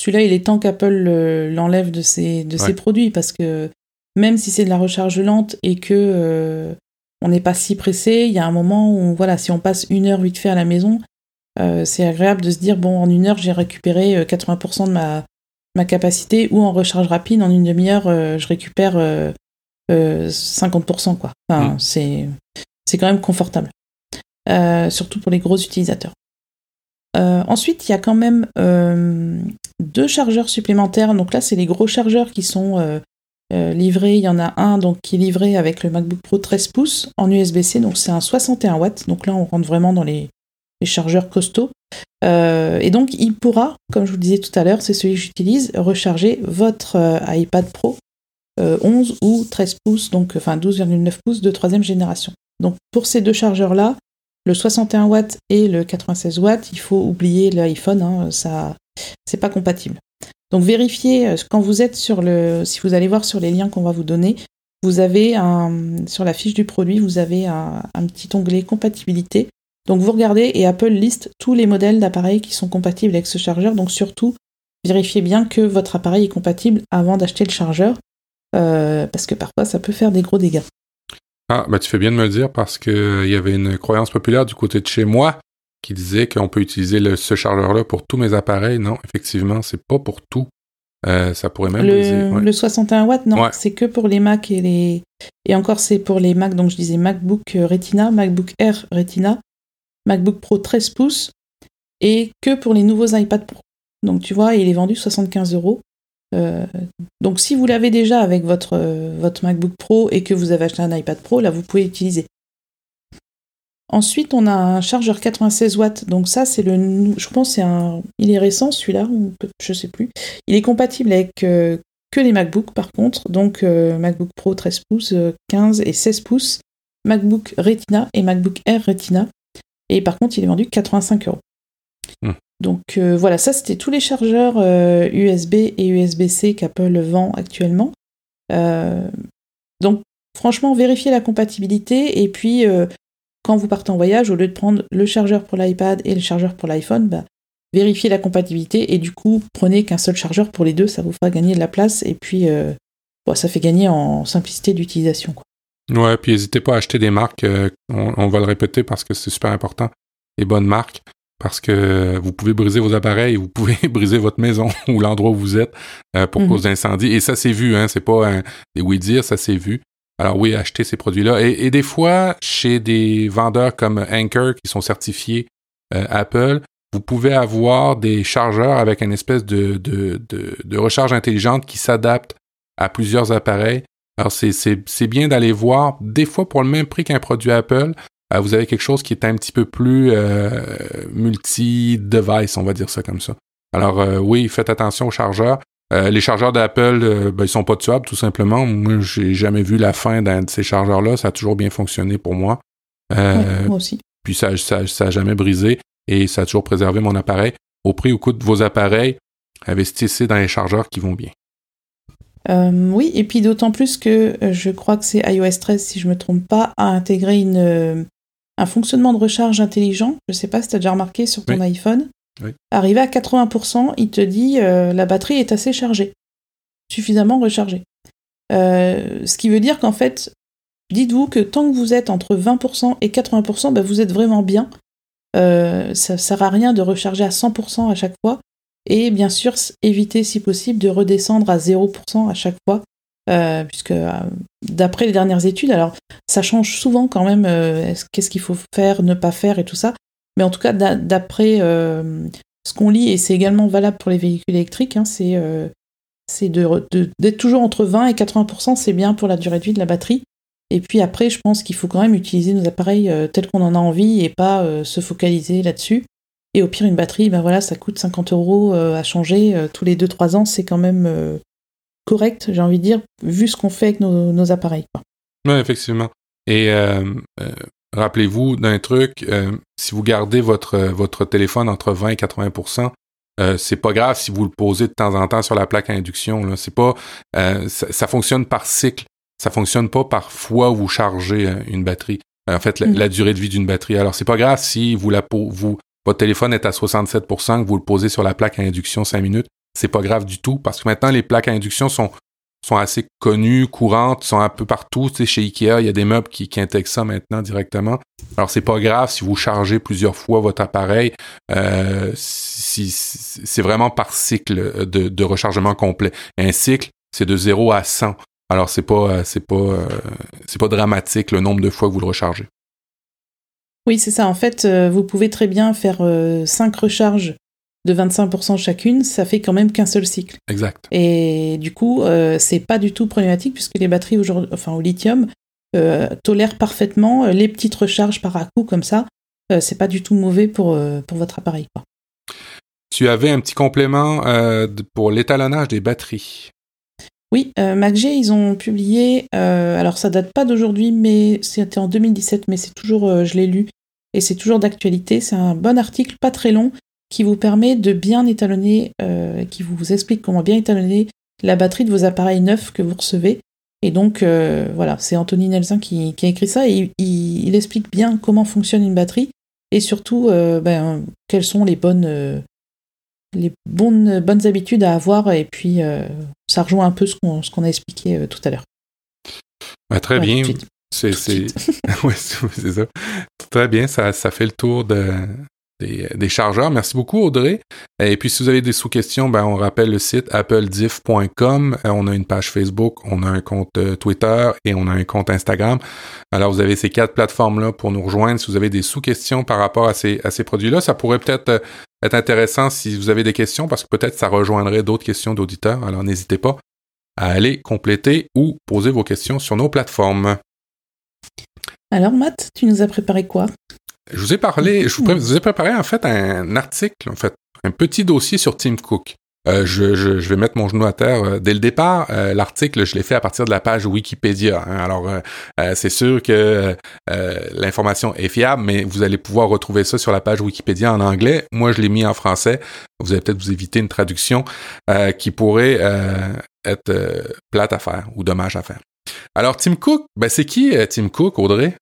celui-là, il est temps qu'Apple l'enlève de ses, de ses produits parce que même si c'est de la recharge lente et que euh, on n'est pas si pressé, il y a un moment où, voilà, si on passe une heure vite fait à la maison, c'est agréable de se dire, bon, en une heure, j'ai récupéré 80% de ma, ma capacité, ou en recharge rapide, en une demi-heure, je récupère 50%. Quoi. Enfin, mm. c'est, c'est quand même confortable. surtout pour les gros utilisateurs. ensuite, il y a quand même deux chargeurs supplémentaires. Donc là, c'est les gros chargeurs qui sont euh, livré, il y en a un donc, qui est livré avec le MacBook Pro 13 pouces en USB-C, donc c'est un 61 watts, donc là on rentre vraiment dans les, chargeurs costauds. Euh, et donc il pourra, comme je vous disais tout à l'heure, c'est celui que j'utilise, recharger votre euh, iPad Pro 11 ou 13 pouces, donc enfin 12,9 pouces de troisième génération. Donc pour ces deux chargeurs-là, le 61 watts et le 96 watts, il faut oublier l'iPhone, hein, ça c'est pas compatible. Donc vérifiez euh, quand vous êtes sur le, si vous allez voir sur les liens qu'on va vous donner, vous avez un, sur la fiche du produit, vous avez un, petit onglet compatibilité. Donc vous regardez et Apple liste tous les modèles d'appareils qui sont compatibles avec ce chargeur. Donc surtout, vérifiez bien que votre appareil est compatible avant d'acheter le chargeur, euh, parce que parfois ça peut faire des gros dégâts. Ah, bah tu fais bien de me le dire parce qu'il euh, y avait une croyance populaire du côté de chez moi qui disait qu'on peut utiliser ce chargeur-là pour tous mes appareils. Non, effectivement, c'est pas pour tout. Euh, ça pourrait même le, le 61 watts, non, c'est que pour les Mac et les et encore c'est pour les Mac. Donc je disais MacBook Retina, MacBook Air Retina, MacBook Pro 13 pouces et que pour les nouveaux iPad Pro. Donc tu vois, il est vendu 75 euros. Euh, donc si vous l'avez déjà avec votre, votre MacBook Pro et que vous avez acheté un iPad Pro, là vous pouvez l'utiliser. Ensuite, on a un chargeur 96 watts. Donc ça, c'est le, je pense, c'est un, il est récent celui-là, je sais plus. Il est compatible avec euh, que les MacBooks par contre. Donc euh, MacBook Pro 13 pouces, 15 euh, et 16 pouces, MacBook Retina et MacBook Air Retina. Et par contre, il est vendu 85 euros. Hmm. Donc voilà, ça c'était tous les chargeurs USB et USB-C qu'Apple vend actuellement. donc franchement, vérifiez la compatibilité et puis quand vous partez en voyage, au lieu de prendre le chargeur pour l'iPad et le chargeur pour l'iPhone, bah, vérifiez la compatibilité et du coup, prenez qu'un seul chargeur pour les deux, ça vous fera gagner de la place et puis euh, ça fait gagner en simplicité d'utilisation. Ouais, puis n'hésitez pas à acheter des marques, euh, on, va le répéter parce que c'est super important, les bonnes marques, parce que vous pouvez briser vos appareils, vous pouvez [laughs] briser votre maison ou l'endroit où vous êtes euh, pour mhm. cause d'incendie. Et ça, c'est vu, hein, c'est pas un, des oui dire, ça c'est vu. Alors oui, acheter ces produits-là. Et, des fois, chez des vendeurs comme Anker qui sont certifiés euh, Apple, vous pouvez avoir des chargeurs avec une espèce de, de, de, recharge intelligente qui s'adapte à plusieurs appareils. Alors c'est bien d'aller voir. Des fois, pour le même prix qu'un produit Apple, euh, vous avez quelque chose qui est un petit peu plus euh, multi-device, on va dire ça comme ça. Alors oui, faites attention aux chargeurs. Euh, les chargeurs d'Apple, euh, ben, ils sont pas tuables, tout simplement. Moi, j'ai jamais vu la fin d'un de ces chargeurs-là. Ça a toujours bien fonctionné pour moi. Euh, moi aussi. Puis ça, ça, ça a jamais brisé et ça a toujours préservé mon appareil. Au prix au coût de vos appareils, investissez dans les chargeurs qui vont bien. Oui, et puis d'autant plus que je crois que c'est iOS 13, si je me trompe pas, a intégré une, un fonctionnement de recharge intelligent. Je sais pas si tu as déjà remarqué sur ton iPhone. Arrivé à 80%, il te dit euh, la batterie est assez chargée, suffisamment rechargée. Euh, ce qui veut dire qu'en fait, dites-vous que tant que vous êtes entre 20% et 80%, bah, vous êtes vraiment bien. Euh, ça ne sert à rien de recharger à 100% à chaque fois. Et bien sûr, éviter si possible de redescendre à 0% à chaque fois. puisque d'après les dernières études, alors ça change souvent quand même, qu'est-ce qu'il faut faire, ne pas faire et tout ça. Mais en tout cas, d'après euh, ce qu'on lit, et c'est également valable pour les véhicules électriques, hein, c'est euh, d'être toujours entre 20 et 80%, c'est bien pour la durée de vie de la batterie. Et puis après, je pense qu'il faut quand même utiliser nos appareils euh, tels qu'on en a envie et pas se focaliser là-dessus. Et au pire, une batterie, ben voilà, ça coûte 50 euros à changer tous les 2-3 ans, c'est quand même correct, j'ai envie de dire, vu ce qu'on fait avec nos, appareils. Oui, effectivement. Et Rappelez-vous d'un truc, euh, si vous gardez votre, euh, votre téléphone entre 20 et 80% euh, c'est pas grave si vous le posez de temps en temps sur la plaque à induction. Là. C'est pas, euh, ça, fonctionne par cycle. Ça fonctionne pas par fois où vous chargez une batterie. En fait, la, mm. durée de vie d'une batterie. Alors, c'est pas grave si vous la vous votre téléphone est à 67% que vous le posez sur la plaque à induction 5 minutes. C'est pas grave du tout parce que maintenant les plaques à induction sont sont assez connues, courantes, sont un peu partout. Tu sais, chez Ikea, il y a des meubles qui, qui intègrent ça maintenant directement. Alors, c'est pas grave si vous chargez plusieurs fois votre appareil. Euh, si, c'est vraiment par cycle de, de rechargement complet. un cycle, c'est de 0 à 100. Alors, c'est pas, c'est pas, euh, c'est pas dramatique le nombre de fois que vous le rechargez. Oui, c'est ça. En fait, euh, vous pouvez très bien faire 5 recharges de 25% chacune, ça fait quand même qu'un seul cycle. Exact. Et du coup, euh, c'est pas du tout problématique puisque les batteries aujourd'hui, enfin au lithium, euh, tolèrent parfaitement les petites recharges par à coup comme ça. Euh, c'est pas du tout mauvais pour, pour votre appareil. Quoi. Tu avais un petit complément pour l'étalonnage des batteries. Oui, MacG, ils ont publié, alors ça date pas d'aujourd'hui, mais c'était en 2017, mais c'est toujours, je l'ai lu, et c'est toujours d'actualité. C'est un bon article, pas très long, qui vous permet de bien étalonner, euh, qui vous explique comment bien étalonner la batterie de vos appareils neufs que vous recevez. Et donc, euh, voilà, c'est Anthony Nelson qui, a écrit ça et il, explique bien comment fonctionne une batterie et surtout euh, ben, quelles sont les bonnes, les bonnes, bonnes habitudes à avoir. Et puis, ça rejoint un peu ce qu'on a expliqué tout à l'heure. Bah, très bien. C'est [laughs] ouais, ça. Très bien, ça, ça fait le tour de, des, chargeurs. Merci beaucoup, Audrey. Et puis, si vous avez des sous-questions, ben, on rappelle le site applediff.com. Euh, on a une page Facebook, on a un compte euh, Twitter et on a un compte Instagram. Alors, vous avez ces quatre plateformes-là pour nous rejoindre. Si vous avez des sous-questions par rapport à ces, à ces produits-là, ça pourrait peut-être euh, être intéressant si vous avez des questions parce que peut-être ça rejoindrait d'autres questions d'auditeurs. Alors, n'hésitez pas à aller compléter ou poser vos questions sur nos plateformes. Alors, Matt, tu nous as préparé quoi? Je vous ai parlé, je vous, ai préparé en fait un article, en fait, un petit dossier sur Tim Cook. Euh, je, je, vais mettre mon genou à terre. Euh, dès le départ, euh, l'article, je l'ai fait à partir de la page Wikipédia. Hein. Alors, c'est sûr que l'information est fiable, mais vous allez pouvoir retrouver ça sur la page Wikipédia en anglais. Moi, je l'ai mis en français. Vous allez peut-être vous éviter une traduction qui pourrait être plate à faire ou dommage à faire. Alors, Tim Cook, ben, c'est qui Tim Cook, Audrey?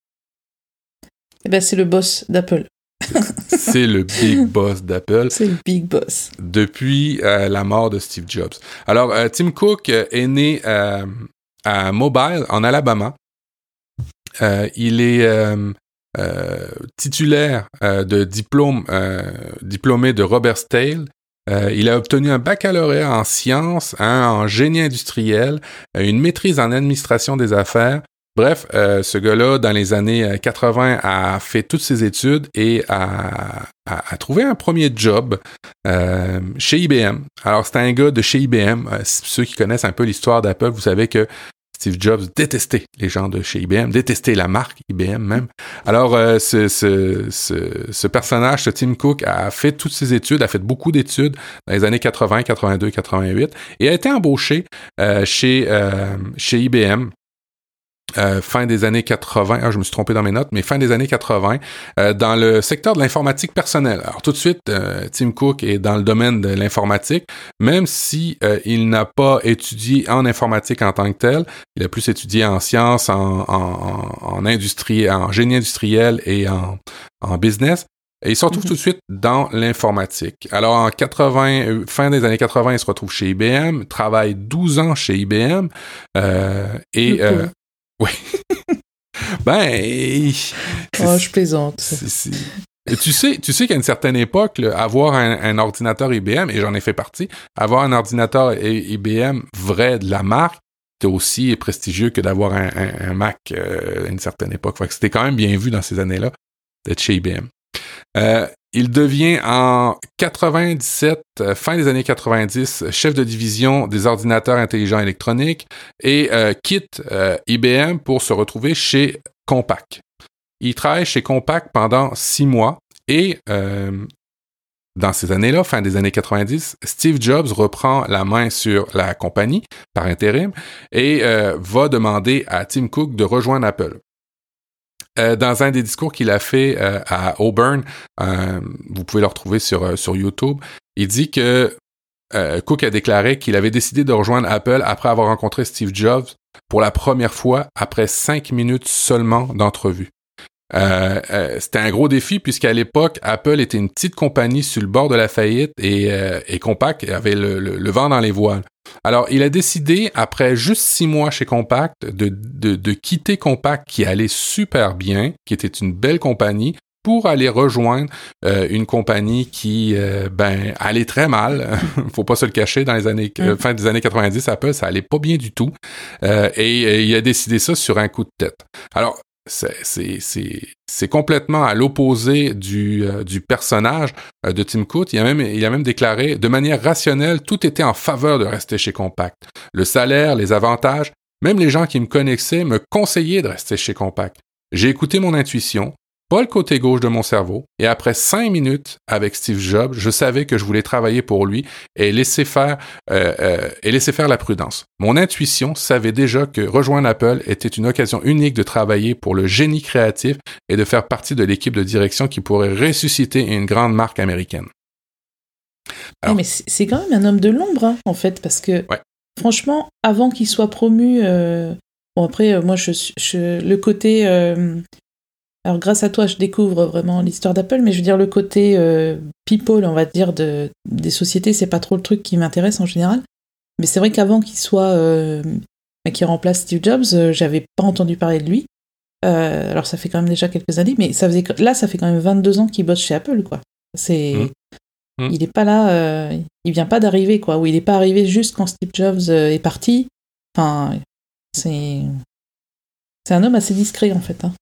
Eh ben, c'est le boss d'Apple. [laughs] c'est le big boss d'Apple. C'est le big boss. Depuis euh, la mort de Steve Jobs. Alors, euh, Tim Cook euh, est né à Mobile, en Alabama. il est titulaire de diplôme, diplômé de Robert Stale. il a obtenu un baccalauréat en sciences, en génie industriel, une maîtrise en administration des affaires, Bref, euh, ce gars-là, dans les années 80, euh, a fait toutes ses études et a, trouvé un premier job euh, chez IBM. Alors, c'était un gars de chez IBM. ceux qui connaissent un peu l'histoire d'Apple, vous savez que Steve Jobs détestait les gens de chez IBM, détestait la marque IBM même. Alors, ce, personnage, ce Tim Cook, a fait toutes ses études, a fait beaucoup d'études dans les années 80, 82, 88 et a été embauché chez IBM euh, fin des années 80, ah, je me suis trompé dans mes notes, mais fin des années 80, euh, dans le secteur de l'informatique personnelle. Alors tout de suite, euh, Tim Cook est dans le domaine de l'informatique, même si il n'a pas étudié en informatique en tant que tel, il a plus étudié en sciences, en, en, en industrie, en génie industriel et en, en business. Et il se retrouve mhm. tout de suite dans l'informatique. Alors, en 80, fin des années 80, il se retrouve chez IBM, travaille 12 ans chez IBM, et oui. [laughs] ben. Oh, je plaisante. tu sais, tu sais qu'à une certaine époque, avoir un, ordinateur IBM, et j'en ai fait partie, avoir un ordinateur IBM vrai de la marque, c'était aussi prestigieux que d'avoir un, Mac euh, à une certaine époque. c'était quand même bien vu dans ces années-là d'être chez IBM. Euh, il devient en 97, euh, fin des années 90, chef de division des ordinateurs intelligents électroniques et euh, quitte IBM pour se retrouver chez Compaq. Il travaille chez Compaq pendant six mois et dans ces années-là, fin des années 90, Steve Jobs reprend la main sur la compagnie par intérim et va demander à Tim Cook de rejoindre Apple. Euh, dans un des discours qu'il a fait euh, à Auburn, euh, vous pouvez le retrouver sur, sur YouTube, il dit que Cook a déclaré qu'il avait décidé de rejoindre Apple après avoir rencontré Steve Jobs pour la première fois après cinq minutes seulement d'entrevue. Euh, euh, c'était un gros défi puisqu'à l'époque, Apple était une petite compagnie sur le bord de la faillite et, euh, et Compaq avait le, le, vent dans les voiles. Alors, il a décidé, après juste six mois chez Compaq, de, de, de quitter Compaq qui allait super bien, qui était une belle compagnie, pour aller rejoindre euh, une compagnie qui ben allait très mal, [laughs] faut pas se le cacher dans les années mm. fin des années 90 Apple ça allait pas bien du tout et, et, il a décidé ça sur un coup de tête. Alors c'est complètement à l'opposé du, euh, personnage euh, de Tim Cook. Il a, même, il a même déclaré, de manière rationnelle, tout était en faveur de rester chez Compact. Le salaire, les avantages, même les gens qui me connaissaient me conseillaient de rester chez Compact. J'ai écouté mon intuition, pas le côté gauche de mon cerveau, et après cinq minutes avec Steve Jobs, je savais que je voulais travailler pour lui et laisser faire euh, euh, et laisser faire la prudence. Mon intuition savait déjà que rejoindre Apple était une occasion unique de travailler pour le génie créatif et de faire partie de l'équipe de direction qui pourrait ressusciter une grande marque américaine. mais c'est quand même un homme de l'ombre, hein, en fait, parce que franchement, avant qu'il soit promu, euh, bon après, moi, je, je, le côté alors grâce à toi, je découvre vraiment l'histoire d'Apple, mais je veux dire le côté euh, people, on va dire, de, des sociétés, c'est pas trop le truc qui m'intéresse en général. Mais c'est vrai qu'avant qu'il soit, euh, qu'il remplace Steve Jobs, euh, j'avais pas entendu parler de lui. Alors ça fait quand même déjà quelques années, mais ça faisait, là, ça fait quand même 22 ans qu'il bosse chez Apple, quoi. C'est, mmh. Mmh. il est pas là, il vient pas d'arriver, quoi. Ou il est pas arrivé juste quand Steve Jobs est parti. Enfin, c'est, c'est un homme assez discret en fait. Hein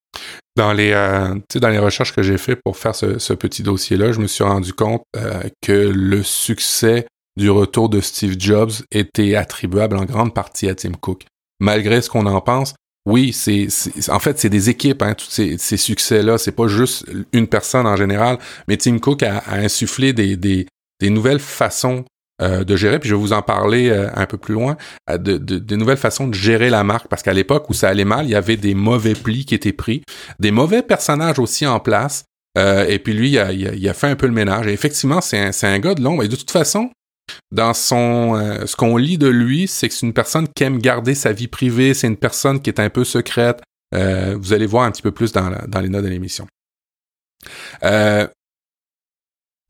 dans les, euh, dans les recherches que j'ai fait pour faire ce, petit dossier-là, je me suis rendu compte euh, que le succès du retour de Steve Jobs était attribuable en grande partie à Tim Cook. Malgré ce qu'on en pense, oui, c'est, en fait c'est des équipes, hein, tous ces, succès-là. C'est pas juste une personne en général, mais Tim Cook a, insufflé des, des, des nouvelles façons euh, de gérer, puis je vais vous en parler euh, un peu plus loin, euh, de, de, nouvelles façons de gérer la marque, parce qu'à l'époque où ça allait mal, il y avait des mauvais plis qui étaient pris, des mauvais personnages aussi en place, et puis lui, il a, il a, fait un peu le ménage. Et effectivement, c'est un, un gars de l'ombre, et de toute façon, dans son ce qu'on lit de lui, c'est que c'est une personne qui aime garder sa vie privée, c'est une personne qui est un peu secrète. vous allez voir un petit peu plus dans, dans les notes de l'émission. Euh,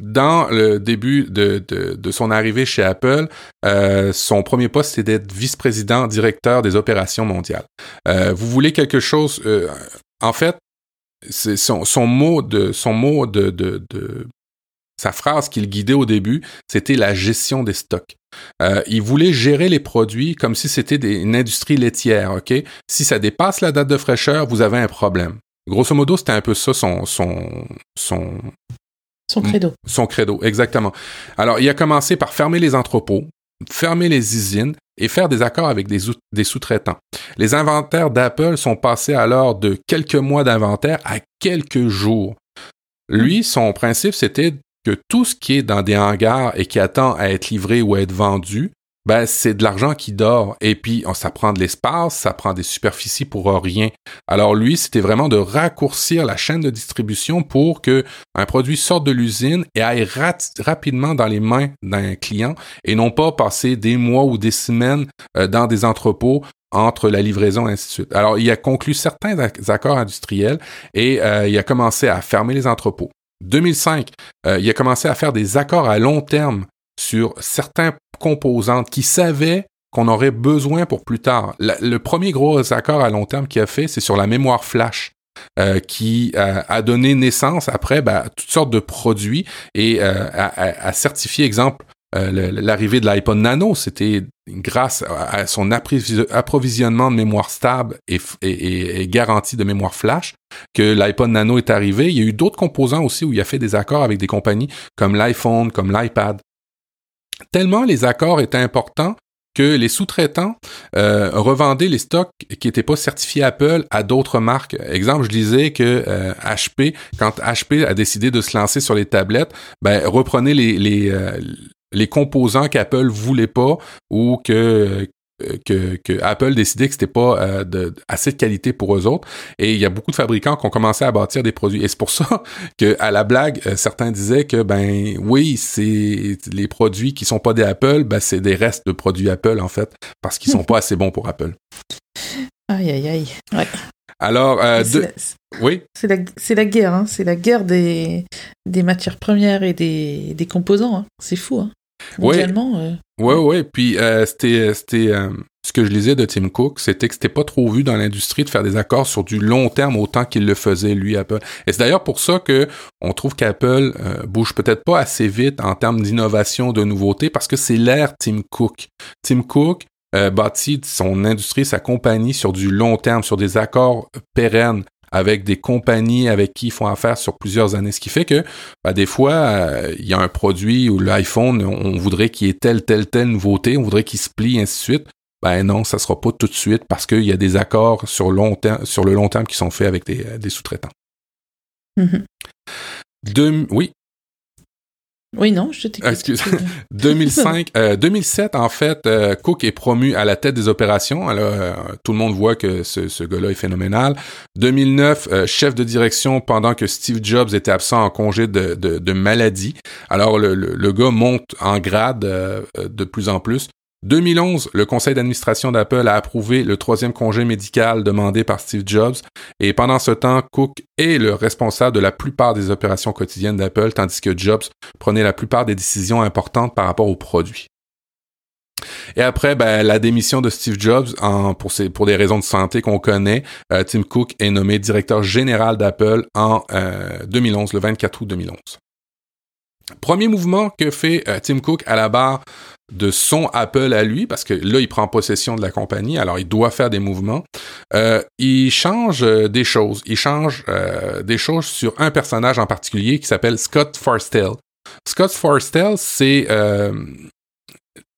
dans le début de, son arrivée chez Apple, euh, son premier poste c'était d'être vice-président directeur des opérations mondiales. Euh, vous voulez quelque chose, euh, en fait, c'est son, mot de sa phrase qu'il guidait au début, c'était la gestion des stocks. Il voulait gérer les produits comme si c'était une industrie laitière, ok? Si ça dépasse la date de fraîcheur, vous avez un problème. Grosso modo, c'était un peu ça son son credo. Son credo, exactement. Alors, il a commencé par fermer les entrepôts, fermer les usines et faire des accords avec des, des sous-traitants. Les inventaires d'Apple sont passés alors de quelques mois d'inventaire à quelques jours. Lui, son principe, c'était que tout ce qui est dans des hangars et qui attend à être livré ou à être vendu, ben c'est de l'argent qui dort. Et puis, ça prend de l'espace, ça prend des superficies pour rien. Alors lui, c'était vraiment de raccourcir la chaîne de distribution pour que un produit sorte de l'usine et aille rapidement dans les mains d'un client et non pas passer des mois ou des semaines euh, dans des entrepôts entre la livraison et ainsi de suite. Alors, il a conclu certains accords industriels et euh, il a commencé à fermer les entrepôts. 2005, euh, il a commencé à faire des accords à long terme sur certains composantes qui savaient qu'on aurait besoin pour plus tard. le premier gros accord à long terme qu'il a fait, c'est sur la mémoire flash. Euh, qui euh, a donné naissance après ben, toutes sortes de produits et euh, a, certifié, exemple, l'arrivée de l'iPod Nano, c'était grâce à son approvisionnement de mémoire stable et, et, et garantie de mémoire flash que l'iPod Nano est arrivé. Il y a eu d'autres composants aussi où il a fait des accords avec des compagnies comme l'iPhone, comme l'iPad. Tellement les accords étaient importants que les sous-traitants euh, revendaient les stocks qui n'étaient pas certifiés Apple à d'autres marques. Exemple, je disais que HP, euh, quand HP a décidé de se lancer sur les tablettes, ben, reprenez les, les, euh, les composants qu'Apple voulait pas ou que que, que, Apple décidait que c'était pas euh, de, assez de qualité pour eux autres. Et il y a beaucoup de fabricants qui ont commencé à bâtir des produits. Et c'est pour [laughs] ça que, à la blague, euh, certains disaient que ben oui, c'est les produits qui sont pas des Apple, ben c'est des restes de produits Apple en fait, parce qu'ils sont [laughs] pas assez bons pour Apple. Aïe aïe aïe. Ouais. Alors, euh, Oui? C'est la, guerre, hein. c'est la guerre des, des matières premières et des, des composants. Hein. C'est fou. Hein. Mondialement. Euh... Ouais, ouais. Puis euh, c'était, c'était ce que je lisais de Tim Cook, c'était que c'était pas trop vu dans l'industrie de faire des accords sur du long terme autant qu'il le faisait lui Apple. Et c'est d'ailleurs pour ça que on trouve qu'Apple euh, bouge peut-être pas assez vite en termes d'innovation, de nouveauté, parce que c'est l'ère Tim Cook. Tim Cook euh, bâtit son industrie, sa compagnie sur du long terme, sur des accords pérennes avec des compagnies avec qui ils font affaire sur plusieurs années. Ce qui fait que bah, des fois, euh, il y a un produit ou l'iPhone, on voudrait qu'il y ait telle, telle, telle nouveauté, on voudrait qu'il se plie, ainsi de suite ben non, ça sera pas tout de suite parce qu'il y a des accords sur, long sur le long terme qui sont faits avec des, euh, sous-traitants. Mm-hmm. oui? Oui, non, je t'écoute. Excuse. 2005, 2007, [laughs] en fait, euh, Cook est promu à la tête des opérations. Alors, euh, tout le monde voit que ce, ce gars-là est phénoménal. 2009, chef de direction pendant que Steve Jobs était absent en congé de, de, maladie. Alors, le, le, gars monte en grade de plus en plus. 2011, le conseil d'administration d'Apple a approuvé le troisième congé médical demandé par Steve Jobs, et pendant ce temps, Cook est le responsable de la plupart des opérations quotidiennes d'Apple, tandis que Jobs prenait la plupart des décisions importantes par rapport aux produits. Et après, ben, la démission de Steve Jobs, pour, des raisons de santé qu'on connaît, euh, Tim Cook est nommé directeur général d'Apple en 2011, euh, le 24 août 2011. Premier mouvement que fait euh, Tim Cook à la barre de son Apple à lui, parce que là, il prend possession de la compagnie, alors il doit faire des mouvements. Euh, il change euh, des choses. Il change euh, des choses sur un personnage en particulier qui s'appelle Scott Forstall. Scott Forstall, c'est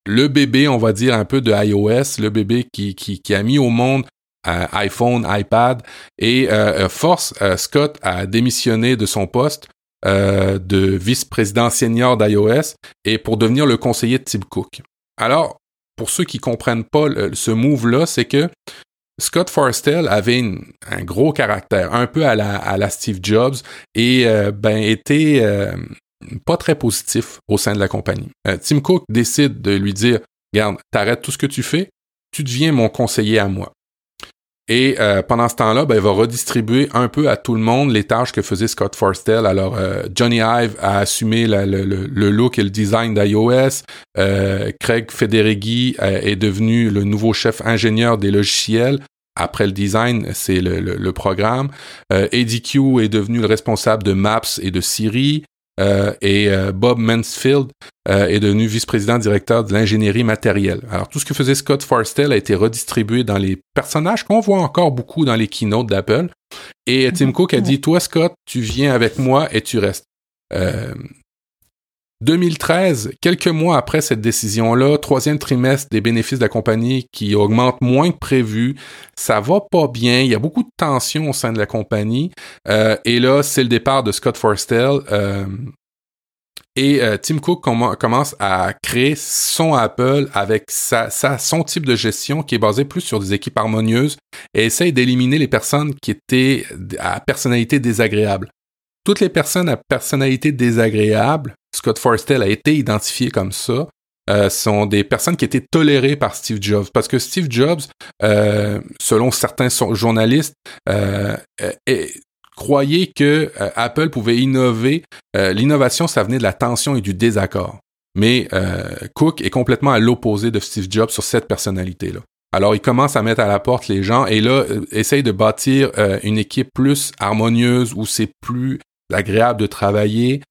le bébé, on va dire, un peu de iOS, le bébé qui, qui, qui a mis au monde iPhone, iPad, et force Scott à démissionner de son poste euh, de vice-président senior d'iOS et pour devenir le conseiller de Tim Cook. Alors, pour ceux qui comprennent pas ce move-là, c'est que Scott Forstall avait un gros caractère, un peu à la, Steve Jobs, et euh, ben était euh, pas très positif au sein de la compagnie. Tim Cook décide de lui dire, regarde, t'arrêtes tout ce que tu fais, tu deviens mon conseiller à moi. Et euh, pendant ce temps-là, ben, il va redistribuer un peu à tout le monde les tâches que faisait Scott Forstall. Alors, euh, Johnny Ive a assumé le, look et le design d'iOS. Euh, Craig Federighi est devenu le nouveau chef ingénieur des logiciels. Après le design, c'est le, le, programme. Eddie Q est devenu le responsable de Maps et de Siri. Euh, et euh, Bob Mansfield euh, est devenu vice-président directeur de l'ingénierie matérielle. Alors tout ce que faisait Scott Forstall a été redistribué dans les personnages qu'on voit encore beaucoup dans les keynotes d'Apple. Et Tim Cook a dit, toi Scott, tu viens avec moi et tu restes. 2013, quelques mois après cette décision-là, troisième trimestre des bénéfices de la compagnie qui augmente moins que prévu, ça va pas bien, il y a beaucoup de tensions au sein de la compagnie, euh, et là, c'est le départ de Scott Forstall, euh, et euh, Tim Cook commence à créer son Apple avec sa, son type de gestion qui est basé plus sur des équipes harmonieuses et essaye d'éliminer les personnes qui étaient à personnalité désagréable. Toutes les personnes à personnalité désagréable Scott Forstall a été identifié comme ça, euh, sont des personnes qui étaient tolérées par Steve Jobs. Parce que Steve Jobs, euh, selon certains journalistes, euh, croyait que Apple pouvait innover. L'innovation, ça venait de la tension et du désaccord. Mais Cook est complètement à l'opposé de Steve Jobs sur cette personnalité-là. Alors, il commence à mettre à la porte les gens et là, essaye de bâtir une équipe plus harmonieuse où c'est plus agréable de travailler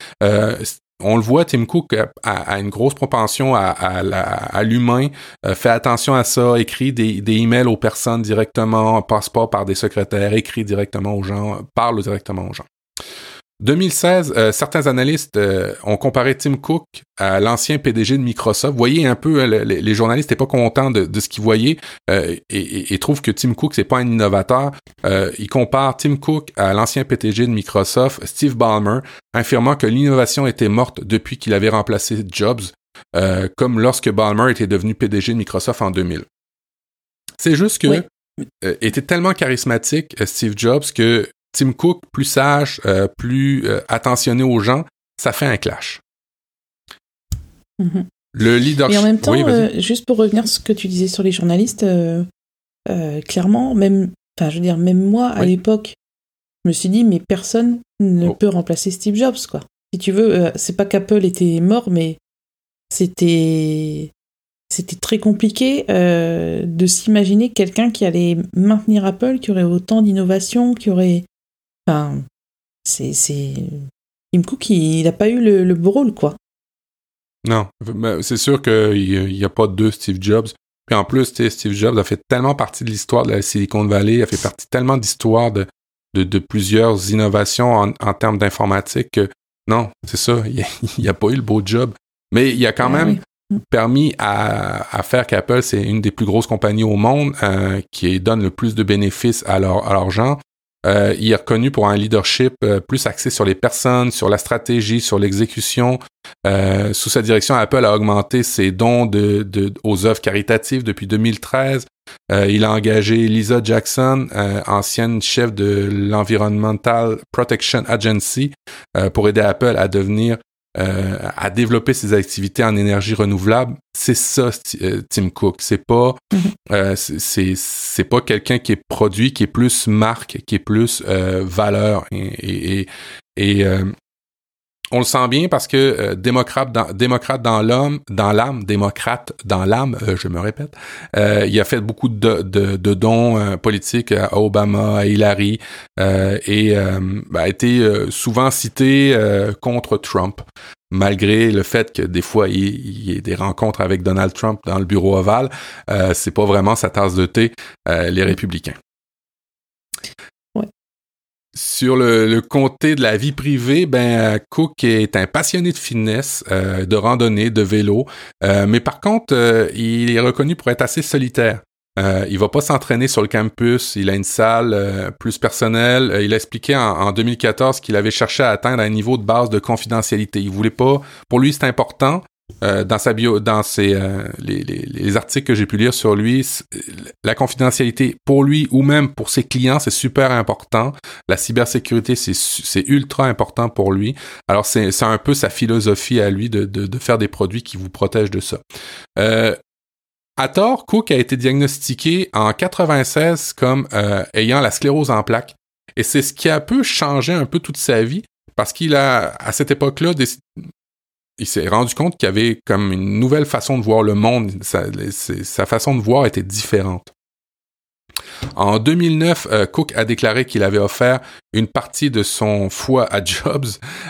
on le voit, Tim Cook a, une grosse propension à, l'humain, euh, fait attention à ça, écrit des, des, emails aux personnes directement, passe pas par des secrétaires, écrit directement aux gens, parle directement aux gens. 2016, euh, certains analystes euh, ont comparé Tim Cook à l'ancien PDG de Microsoft. Vous voyez un peu, euh, les, journalistes n'étaient pas contents de, ce qu'ils voyaient et, et, trouvent que Tim Cook c'est pas un innovateur. ils comparent Tim Cook à l'ancien PDG de Microsoft, Steve Ballmer, affirmant que l'innovation était morte depuis qu'il avait remplacé Jobs, comme lorsque Ballmer était devenu PDG de Microsoft en 2000. C'est juste que était tellement charismatique Steve Jobs que Tim Cook, plus sage, euh, plus euh, attentionné aux gens, ça fait un clash. Mhm. Le leadership. Et en même temps, euh, juste pour revenir sur ce que tu disais sur les journalistes, clairement, même, enfin, je veux dire, même moi, à l'époque, je me suis dit, mais personne ne Oh. peut remplacer Steve Jobs, quoi. Si tu veux, c'est pas qu'Apple était mort, mais c'était c'était très compliqué euh, de s'imaginer quelqu'un qui allait maintenir Apple, qui aurait autant d'innovation, qui aurait. Enfin, c'est c'est Tim Cook, il n'a pas eu le, le beau rôle, quoi. Non, c'est sûr qu'il n'y a pas deux Steve Jobs. Puis en plus, Steve Jobs a fait tellement partie de l'histoire de la Silicon Valley, a fait partie tellement d'histoires de, de, de plusieurs innovations en, en termes d'informatique que non, c'est ça, il n'y a, pas eu le beau job. Mais il a quand Ah même oui. permis à, à faire qu'Apple, c'est une des plus grosses compagnies au monde euh, qui donne le plus de bénéfices à leur, à leur genre. Euh, il est reconnu pour un leadership euh, plus axé sur les personnes, sur la stratégie, sur l'exécution. Euh, sous sa direction, Apple a augmenté ses dons aux œuvres caritatives depuis 2013. Euh, il a engagé Lisa Jackson, ancienne chef de l'Environmental Protection Agency, pour aider Apple à devenir euh, à développer ses activités en énergie renouvelable. C'est ça, euh, Tim Cook. C'est pas, Mhm. euh, c'est- c'est c'est pas quelqu'un qui est produit, qui est plus marque, qui est plus euh, valeur et, et, et- et, euh, on le sent bien parce que euh, démocrate dans démocrate dans l'homme, dans l'âme, démocrate dans l'âme, euh, je me répète. euh, il a fait beaucoup de, de, de dons politiques à Obama, à Hillary, euh, et ben, a été euh, souvent cité euh, contre Trump, malgré le fait que des fois il, il y ait des rencontres avec Donald Trump dans le bureau ovale. Euh, c'est pas vraiment sa tasse de thé, euh, les républicains. Sur le, le côté de la vie privée, ben euh, Cook est un passionné de fitness, euh, de randonnée, de vélo, euh, mais par contre, il est reconnu pour être assez solitaire. Euh, il va pas s'entraîner sur le campus. Il a une salle plus personnelle. Il a expliqué en, en 2014 qu'il avait cherché à atteindre un niveau de base de confidentialité. Il voulait pas. Pour lui, c'est important. Euh, dans sa bio, dans ses euh, les, les, les articles que j'ai pu lire sur lui, la confidentialité pour lui ou même pour ses clients, c'est super important. La cybersécurité, c'est ultra important pour lui. Alors c'est un peu sa philosophie à lui de, de, de faire des produits qui vous protègent de ça. Euh, à tort, Cook a été diagnostiqué en 96 comme euh, ayant la sclérose en plaques. Et c'est ce qui a un peu changé un peu toute sa vie parce qu'il a, à cette époque-là, il s'est rendu compte qu'il y avait comme une nouvelle façon de voir le monde. Sa, façon de voir était différente. En 2009, euh, Cook a déclaré qu'il avait offert une partie de son foie à Jobs,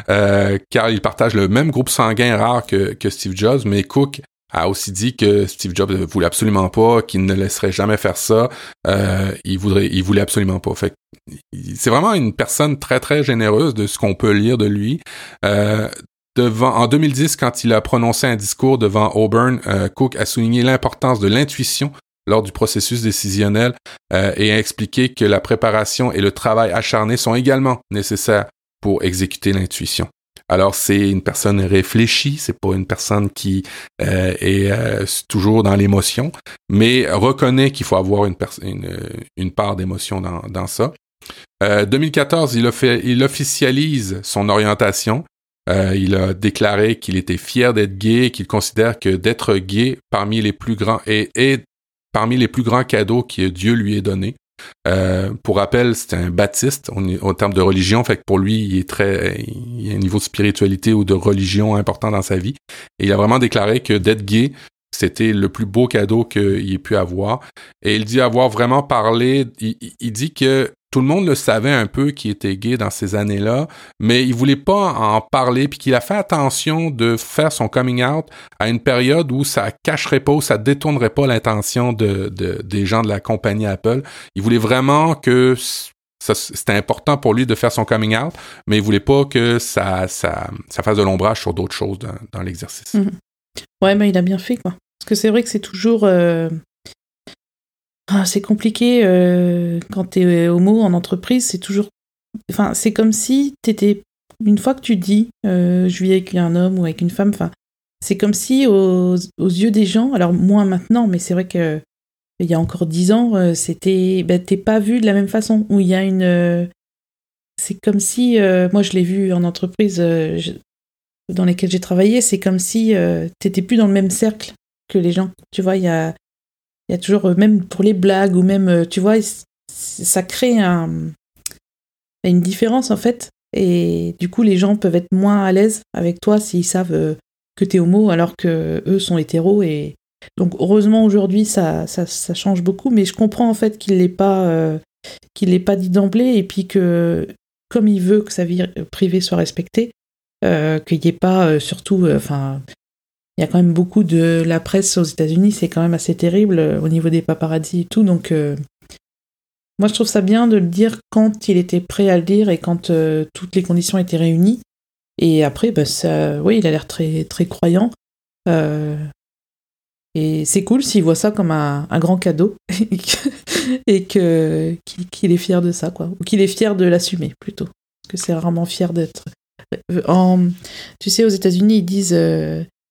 euh, car il partage le même groupe sanguin rare que, Steve Jobs, mais Cook a aussi dit que Steve Jobs ne voulait absolument pas, qu'il ne laisserait jamais faire ça. Euh, il voudrait, il voulait absolument pas. Fait c'est vraiment une personne très très généreuse de ce qu'on peut lire de lui. En 2010, quand il a prononcé un discours devant Auburn, euh, Cook a souligné l'importance de l'intuition lors du processus décisionnel euh, et a expliqué que la préparation et le travail acharné sont également nécessaires pour exécuter l'intuition. Alors c'est une personne réfléchie, c'est pas une personne qui euh, est toujours dans l'émotion, mais reconnaît qu'il faut avoir une, part d'émotion dans, ça. Euh, 2014, il, a fait, il officialise son orientation. Euh, il a déclaré qu'il était fier d'être gay qu'il considère que d'être gay parmi les plus grands est, parmi les plus grands cadeaux que Dieu lui ait donné. Euh, pour rappel, c'est un baptiste en termes de religion, fait que pour lui, il est très, il y a un niveau de spiritualité ou de religion important dans sa vie. Et il a vraiment déclaré que d'être gay, c'était le plus beau cadeau qu'il ait pu avoir. Et il dit avoir vraiment parlé, il- il dit que tout le monde le savait un peu qu'il était gay dans ces années-là, mais il voulait pas en parler, puis qu'il a fait attention de faire son coming out à une période où ça cacherait pas, où ça détournerait pas l'intention de, de- des gens de la compagnie Apple. Il voulait vraiment que c'était important pour lui de faire son coming out, mais il voulait pas que ça, fasse de l'ombrage sur d'autres choses dans, l'exercice. Mhm. Ouais, mais il a bien fait, quoi. Parce que c'est vrai que c'est toujours. euh, ah, c'est compliqué euh, quand t'es homo en entreprise, c'est toujours. Enfin, c'est comme si t'étais. Une fois que tu dis euh, je vis avec un homme ou avec une femme, enfin, c'est comme si aux, aux yeux des gens, alors moins maintenant, mais c'est vrai que il y a encore dix ans, euh, c'était. Ben, t'es pas vu de la même façon. Où il y a une. euh, c'est comme si. euh, moi, je l'ai vu en entreprise. euh, dans lesquels j'ai travaillé, c'est comme si euh, t'étais plus dans le même cercle que les gens. Tu vois, il y a, il y a toujours, euh, même pour les blagues ou même, euh, tu vois, ça crée une différence en fait. Et du coup, les gens peuvent être moins à l'aise avec toi s'ils savent euh, que t'es homo alors que eux sont hétéros. Et donc, heureusement, aujourd'hui, ça, ça, change beaucoup. Mais je comprends en fait qu'il l'ait pas, qu'il l'ait pas dit d'emblée. Et puis que, comme il veut que sa vie privée soit respectée, qu'il n'y ait pas, surtout, il y a quand même beaucoup de la presse aux États-Unis, c'est quand même assez terrible au niveau des paparazzis et tout. Donc, moi, je trouve ça bien de le dire quand il était prêt à le dire et quand euh, toutes les conditions étaient réunies. Et après, bah, ça, oui, il a l'air très, très croyant. Euh, et c'est cool s'il voit ça comme un, grand cadeau [laughs] et que qu'il est fier de ça, quoi. Ou qu'il est fier de l'assumer, plutôt. Parce que c'est rarement fier d'être. Euh, tu sais, aux États-Unis, ils disent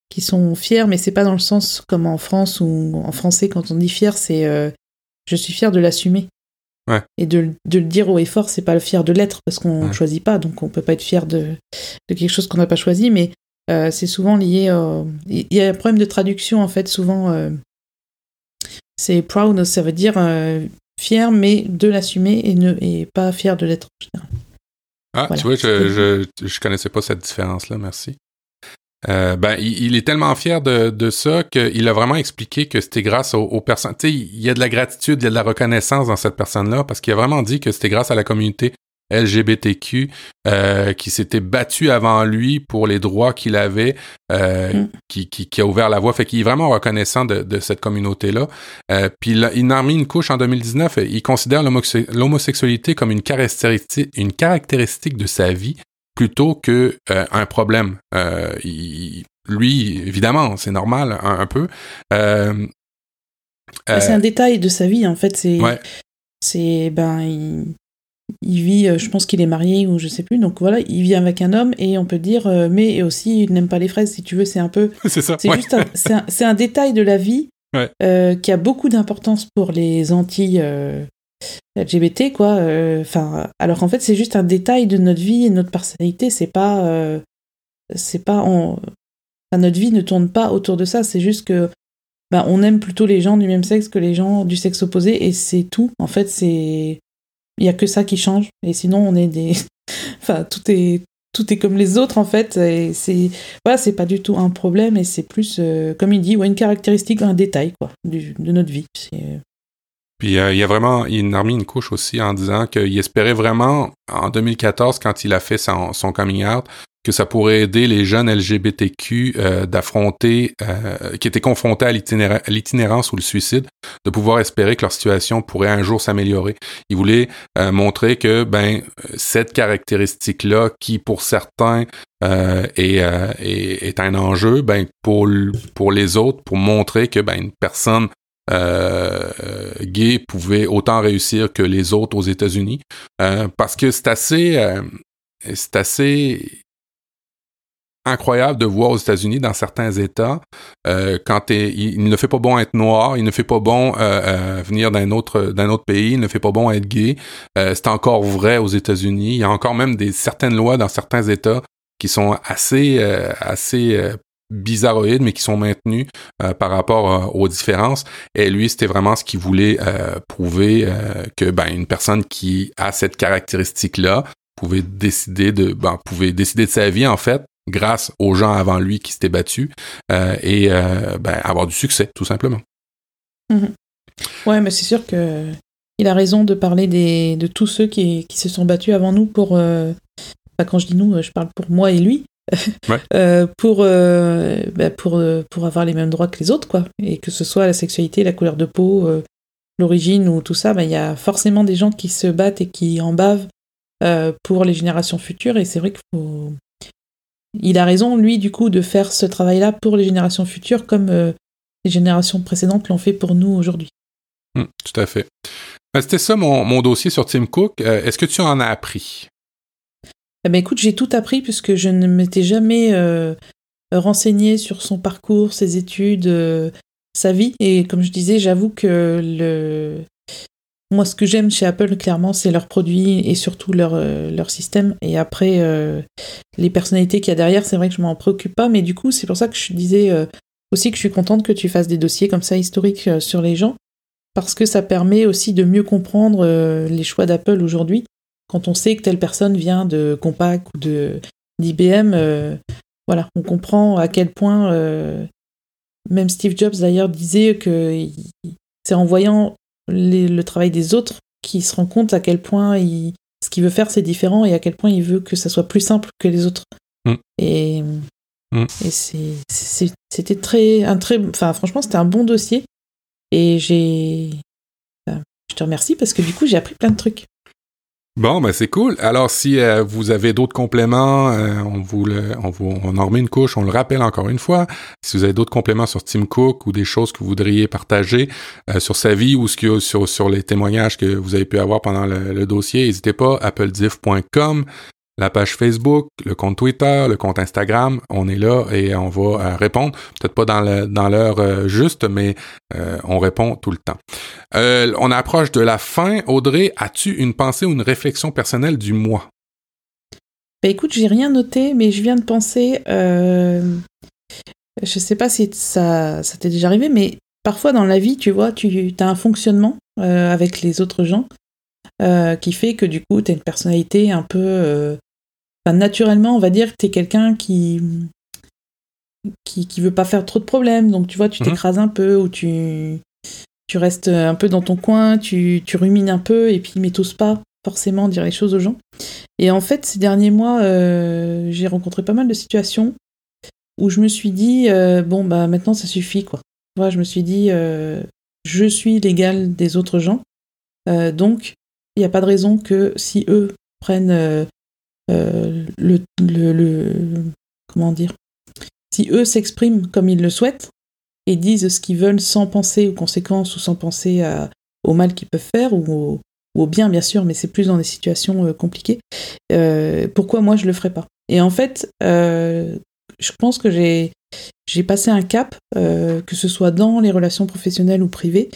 qu'ils sont fiers, mais c'est pas dans le sens comme en France ou en français, quand on dit fier, c'est je suis fier de l'assumer. Et de, de, le dire haut et fort, c'est pas le fier de l'être parce qu'on ne choisit pas, donc on peut pas être fier de, de quelque chose qu'on n'a pas choisi, mais euh, c'est souvent lié. Il y a un problème de traduction en fait, souvent. Euh, c'est proud, ça veut dire euh, fier, mais de l'assumer et, ne, et pas fier de l'être en général. Ah, tu vois, je, je, je connaissais pas cette différence-là, merci. Euh, ben, il, est tellement fier de, de ça qu'il a vraiment expliqué que c'était grâce aux, personnes. Tu sais, il y a de la gratitude, il y a de la reconnaissance dans cette personne-là parce qu'il a vraiment dit que c'était grâce à la communauté LGBTQ euh, qui s'était battu avant lui pour les droits qu'il avait, euh, mm. qui, qui, qui, a ouvert la voie. Fait qu'il est vraiment reconnaissant de, de cette communauté-là. Euh, puis il, il en a mis une couche en 2019. Il considère l'homosexualité comme une caractéristique, une caractéristique de sa vie plutôt que euh, un problème. Euh, lui, évidemment, c'est normal un, peu. Euh, c'est un détail de sa vie en fait. C'est, c'est ben il, vit, je pense qu'il est marié ou je sais plus. Donc voilà, il vit avec un homme et on peut dire, mais aussi il n'aime pas les fraises si tu veux. C'est un peu. [laughs] c'est ça. C'est juste, c'est un, détail de la vie qui a beaucoup d'importance pour les Antilles LGBT, quoi. Euh, enfin, alors qu'en fait, c'est juste un détail de notre vie et notre personnalité. C'est pas, euh, c'est pas, notre vie ne tourne pas autour de ça. C'est juste que, ben, on aime plutôt les gens du même sexe que les gens du sexe opposé, et c'est tout. En fait, c'est, il y a que ça qui change. Et sinon, on est des, [laughs] enfin, tout est, tout est comme les autres en fait. Et c'est, voilà, c'est pas du tout un problème, et c'est plus, euh, comme il dit, ouais, une caractéristique, un détail, quoi, de notre vie. Puis euh, il y a vraiment, il a remis une couche aussi en disant qu'il espérait vraiment, en 2014, quand il a fait son, son coming out, que ça pourrait aider les jeunes LGBTQ euh, d'affronter, euh, qui étaient confrontés à l'itinérance ou le suicide, de pouvoir espérer que leur situation pourrait un jour s'améliorer. Il voulait montrer que ben cette caractéristique-là, qui pour certains est, est, est, un enjeu, ben pour pour les autres, pour montrer que ben une personne euh, gay pouvait autant réussir que les autres aux États-Unis, euh, parce que c'est assez, euh, c'est assez incroyable de voir aux États-Unis dans certains États euh, quand il, ne fait pas bon être noir, il ne fait pas bon venir d'un autre d'un autre pays, il ne fait pas bon être gay. c'est encore vrai aux États-Unis. Il y a encore même des certaines lois dans certains États qui sont assez assez bizarroïdes, mais qui sont maintenus euh, par rapport euh, aux différences. Et lui, c'était vraiment ce qu'il voulait euh, prouver que ben une personne qui a cette caractéristique-là pouvait décider de ben, pouvait décider de sa vie en fait grâce aux gens avant lui qui s'étaient battus et ben, avoir du succès tout simplement. Mm-hmm. Ouais, mais c'est sûr que il a raison de parler des, de tous ceux qui, qui se sont battus avant nous pour. quand je dis nous, je parle pour moi et lui. [laughs] Euh, pour, euh, bah, pour, euh, pour avoir les mêmes droits que les autres, quoi. Et que ce soit la sexualité, la couleur de peau, l'origine ou tout ça, bah, il y a forcément des gens qui se battent et qui en bavent pour les générations futures. Et c'est vrai qu'il faut. Il a raison, lui, du coup, de faire ce travail-là pour les générations futures comme les générations précédentes l'ont fait pour nous aujourd'hui. Mmh, tout à fait. C'était ça mon, mon, dossier sur Tim Cook. Est-ce que tu en as appris? Eh ben, écoute, j'ai tout appris puisque je ne m'étais jamais euh, renseignée sur son parcours, ses études, euh, sa vie. Et comme je disais, j'avoue que le... moi, ce que j'aime chez Apple, clairement, c'est leurs produits et surtout leur, euh, leur système. Et après, les personnalités qu'il y a derrière, c'est vrai que je m'en préoccupe pas. Mais du coup, c'est pour ça que je disais aussi que je suis contente que tu fasses des dossiers comme ça historiques sur les gens. Parce que ça permet aussi de mieux comprendre les choix d'Apple aujourd'hui quand on sait que telle personne vient de Compaq ou de d'IBM, voilà, on comprend à quel point, même Steve Jobs d'ailleurs disait que c'est en voyant le travail des autres qu'il se rend compte à quel point il, ce qu'il veut faire c'est différent et à quel point il veut que ça soit plus simple que les autres. Mm. Et, mm. et c'était très, un très, enfin franchement c'était un bon dossier et j'ai, je te remercie parce que du coup j'ai appris plein de trucs. Bon, ben c'est cool. Alors, si euh, vous avez d'autres compléments, euh, on vous on en remet une couche, on le rappelle encore une fois. Si vous avez d'autres compléments sur Tim Cook ou des choses que vous voudriez partager euh, sur sa vie ou sur, sur les témoignages que vous avez pu avoir pendant le, le dossier, n'hésitez pas, applediff.com la page Facebook, le compte Twitter, le compte Instagram. On est là et on va euh, répondre. Peut-être pas dans, l'heure euh, juste, mais euh, on répond tout le temps. on approche de la fin. Audrey, as-tu une pensée ou une réflexion personnelle du mois? Ben écoute, j'ai rien noté, mais je viens de penser. je sais pas si ça, ça t'est déjà arrivé, mais parfois dans la vie, tu vois, tu as un fonctionnement avec les autres gens. qui fait que du coup, tu as une personnalité un peu naturellement, on va dire que tu es quelqu'un qui, qui, qui veut pas faire trop de problèmes. Donc, tu vois, tu mhm. t'écrases un peu ou tu, tu restes un peu dans ton coin, tu, tu rumines un peu et puis, mais t'oses pas forcément dire les choses aux gens. Et en fait, ces derniers mois, euh, j'ai rencontré pas mal de situations où je me suis dit, euh, bon, bah maintenant, ça suffit, quoi. Moi, je me suis dit, euh, je suis l'égal des autres gens. donc, il n'y a pas de raison que si eux prennent euh, le, le, comment dire si eux s'expriment comme ils le souhaitent et disent ce qu'ils veulent sans penser aux conséquences ou sans penser au mal qu'ils peuvent faire ou au, bien bien sûr mais c'est plus dans des situations euh, compliquées euh, pourquoi moi je le ferais pas? Et en fait je pense que j'ai j'ai passé un cap que ce soit dans les relations professionnelles ou privées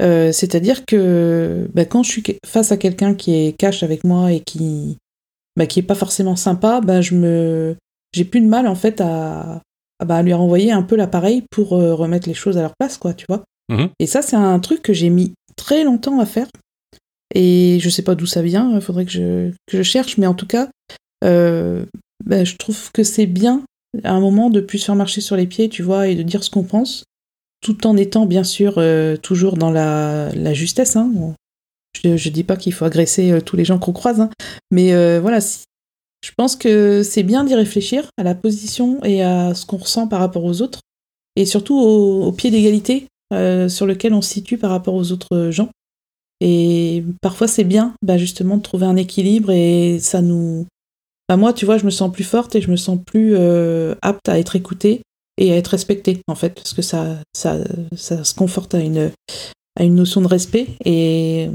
c'est-à-dire que bah, quand je suis face à quelqu'un qui est cash avec moi et qui bah, qui est pas forcément sympa, bah, je me, j'ai plus de mal en fait à, bah, lui renvoyer un peu l'appareil pour euh, remettre les choses à leur place, quoi, tu vois. Mhm. Et ça, c'est un truc que j'ai mis très longtemps à faire. Et je sais pas d'où ça vient, il faudrait que je, que je cherche, mais en tout cas, euh, bah, je trouve que c'est bien à un moment de plus se faire marcher sur les pieds, tu vois, et de dire ce qu'on pense, tout en étant bien sûr euh, toujours dans la, la justesse. Hein. Je, ne dis pas qu'il faut agresser euh, tous les gens qu'on croise, hein. mais euh, voilà, je pense que c'est bien d'y réfléchir à la position et à ce qu'on ressent par rapport aux autres, et surtout au, pied d'égalité euh, sur lequel on se situe par rapport aux autres gens. Et parfois c'est bien, bah, justement, de trouver un équilibre et ça nous. Bah, moi, tu vois, je me sens plus forte et je me sens plus apte à être écoutée et à être respectée, en fait, parce que ça, ça, ça se conforte à une, à une notion de respect. Et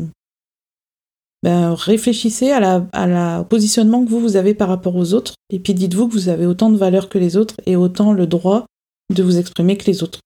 ben, réfléchissez à la, à la positionnement que vous, vous avez par rapport aux autres, et puis dites-vous que vous avez autant de valeur que les autres et autant le droit de vous exprimer que les autres.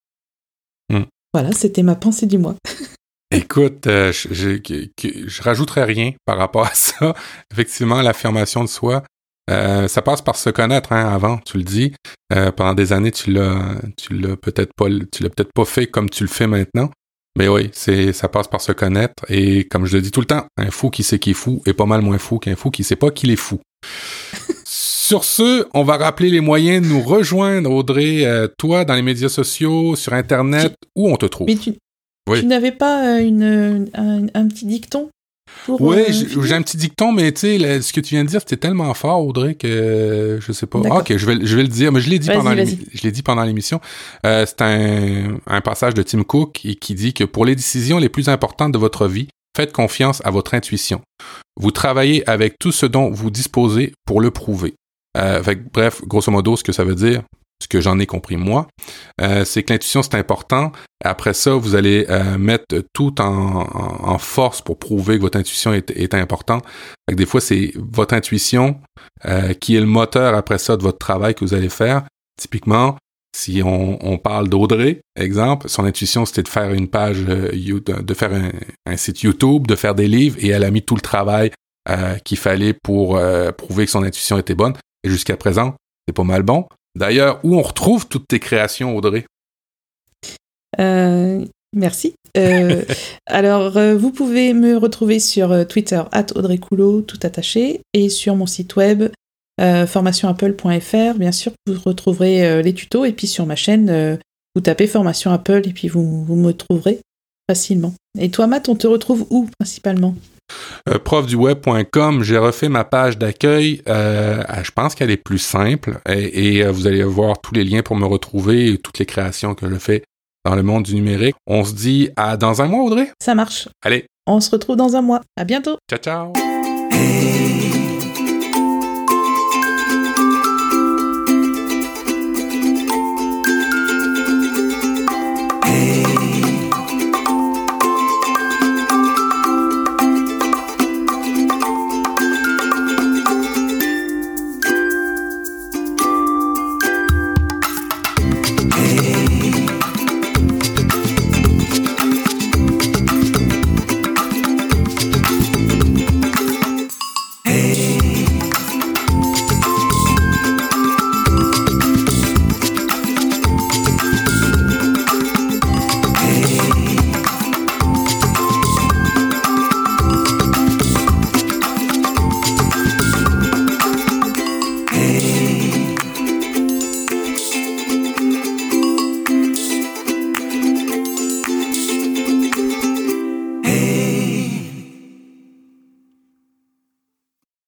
Hmm. Voilà, c'était ma pensée du mois. [laughs] Écoute, euh, je, je, je, rajouterai rien par rapport à [laughs] ça. Effectivement, l'affirmation de soi, euh, ça passe par se connaître hein, avant, tu le dis. Euh, pendant des années, tu l'as, tu l'as peut-être pas, tu l'as peut-être pas fait comme tu le fais maintenant. Mais oui, c'est ça passe par se connaître et comme je le dis tout le temps, un fou qui sait qu'il est fou est pas mal moins fou qu'un fou qui sait pas qu'il est fou. [laughs] sur ce, on va rappeler les moyens de nous rejoindre, Audrey, euh, toi, dans les médias sociaux, sur Internet, où on te trouve? Mais tu, tu n'avais pas euh, une, un, petit dicton? Oui, euh, j'ai un petit dicton, mais tu sais, ce que tu viens de dire, c'était tellement fort, Audrey, que je sais pas. Ah, ok, je vais, je vais le dire, mais je l'ai dit, pendant je l'ai dit pendant l'émission. Euh, c'est un, un passage de Tim Cook qui, qui dit que pour les décisions les plus importantes de votre vie, faites confiance à votre intuition. Vous travaillez avec tout ce dont vous disposez pour le prouver. Euh, bref, grosso modo, ce que ça veut dire, ce que j'en ai compris moi, euh, c'est que l'intuition c'est important. Après ça, vous allez euh, mettre tout en, force pour prouver que votre intuition est, est importante. des fois, c'est votre intuition euh, qui est le moteur après ça de votre travail que vous allez faire. Typiquement, si on, parle d'Audrey, exemple, son intuition c'était de faire une page, de faire un, site YouTube, de faire des livres, et elle a mis tout le travail qu'il fallait pour prouver que son intuition était bonne. Et jusqu'à présent, c'est pas mal bon. D'ailleurs, où on retrouve toutes tes créations, Audrey? Euh, Merci. Euh, [laughs] alors, euh, vous pouvez me retrouver sur Twitter, at Audrey Coulot, tout attaché, et sur mon site web, formationapple.fr. Bien sûr, vous retrouverez les tutos, et puis sur ma chaîne, vous tapez Formation Apple, et puis vous, vous me trouverez facilement. Et toi, Matt, on te retrouve où principalement? Euh, profduweb.com, j'ai refait ma page d'accueil. Euh, je pense qu'elle est plus simple et, euh, vous allez voir tous les liens pour me retrouver et toutes les créations que je fais dans le monde du numérique. On se dit à dans un mois, Audrey? Ça marche. Allez. On se retrouve dans un mois. À bientôt. Ciao, ciao.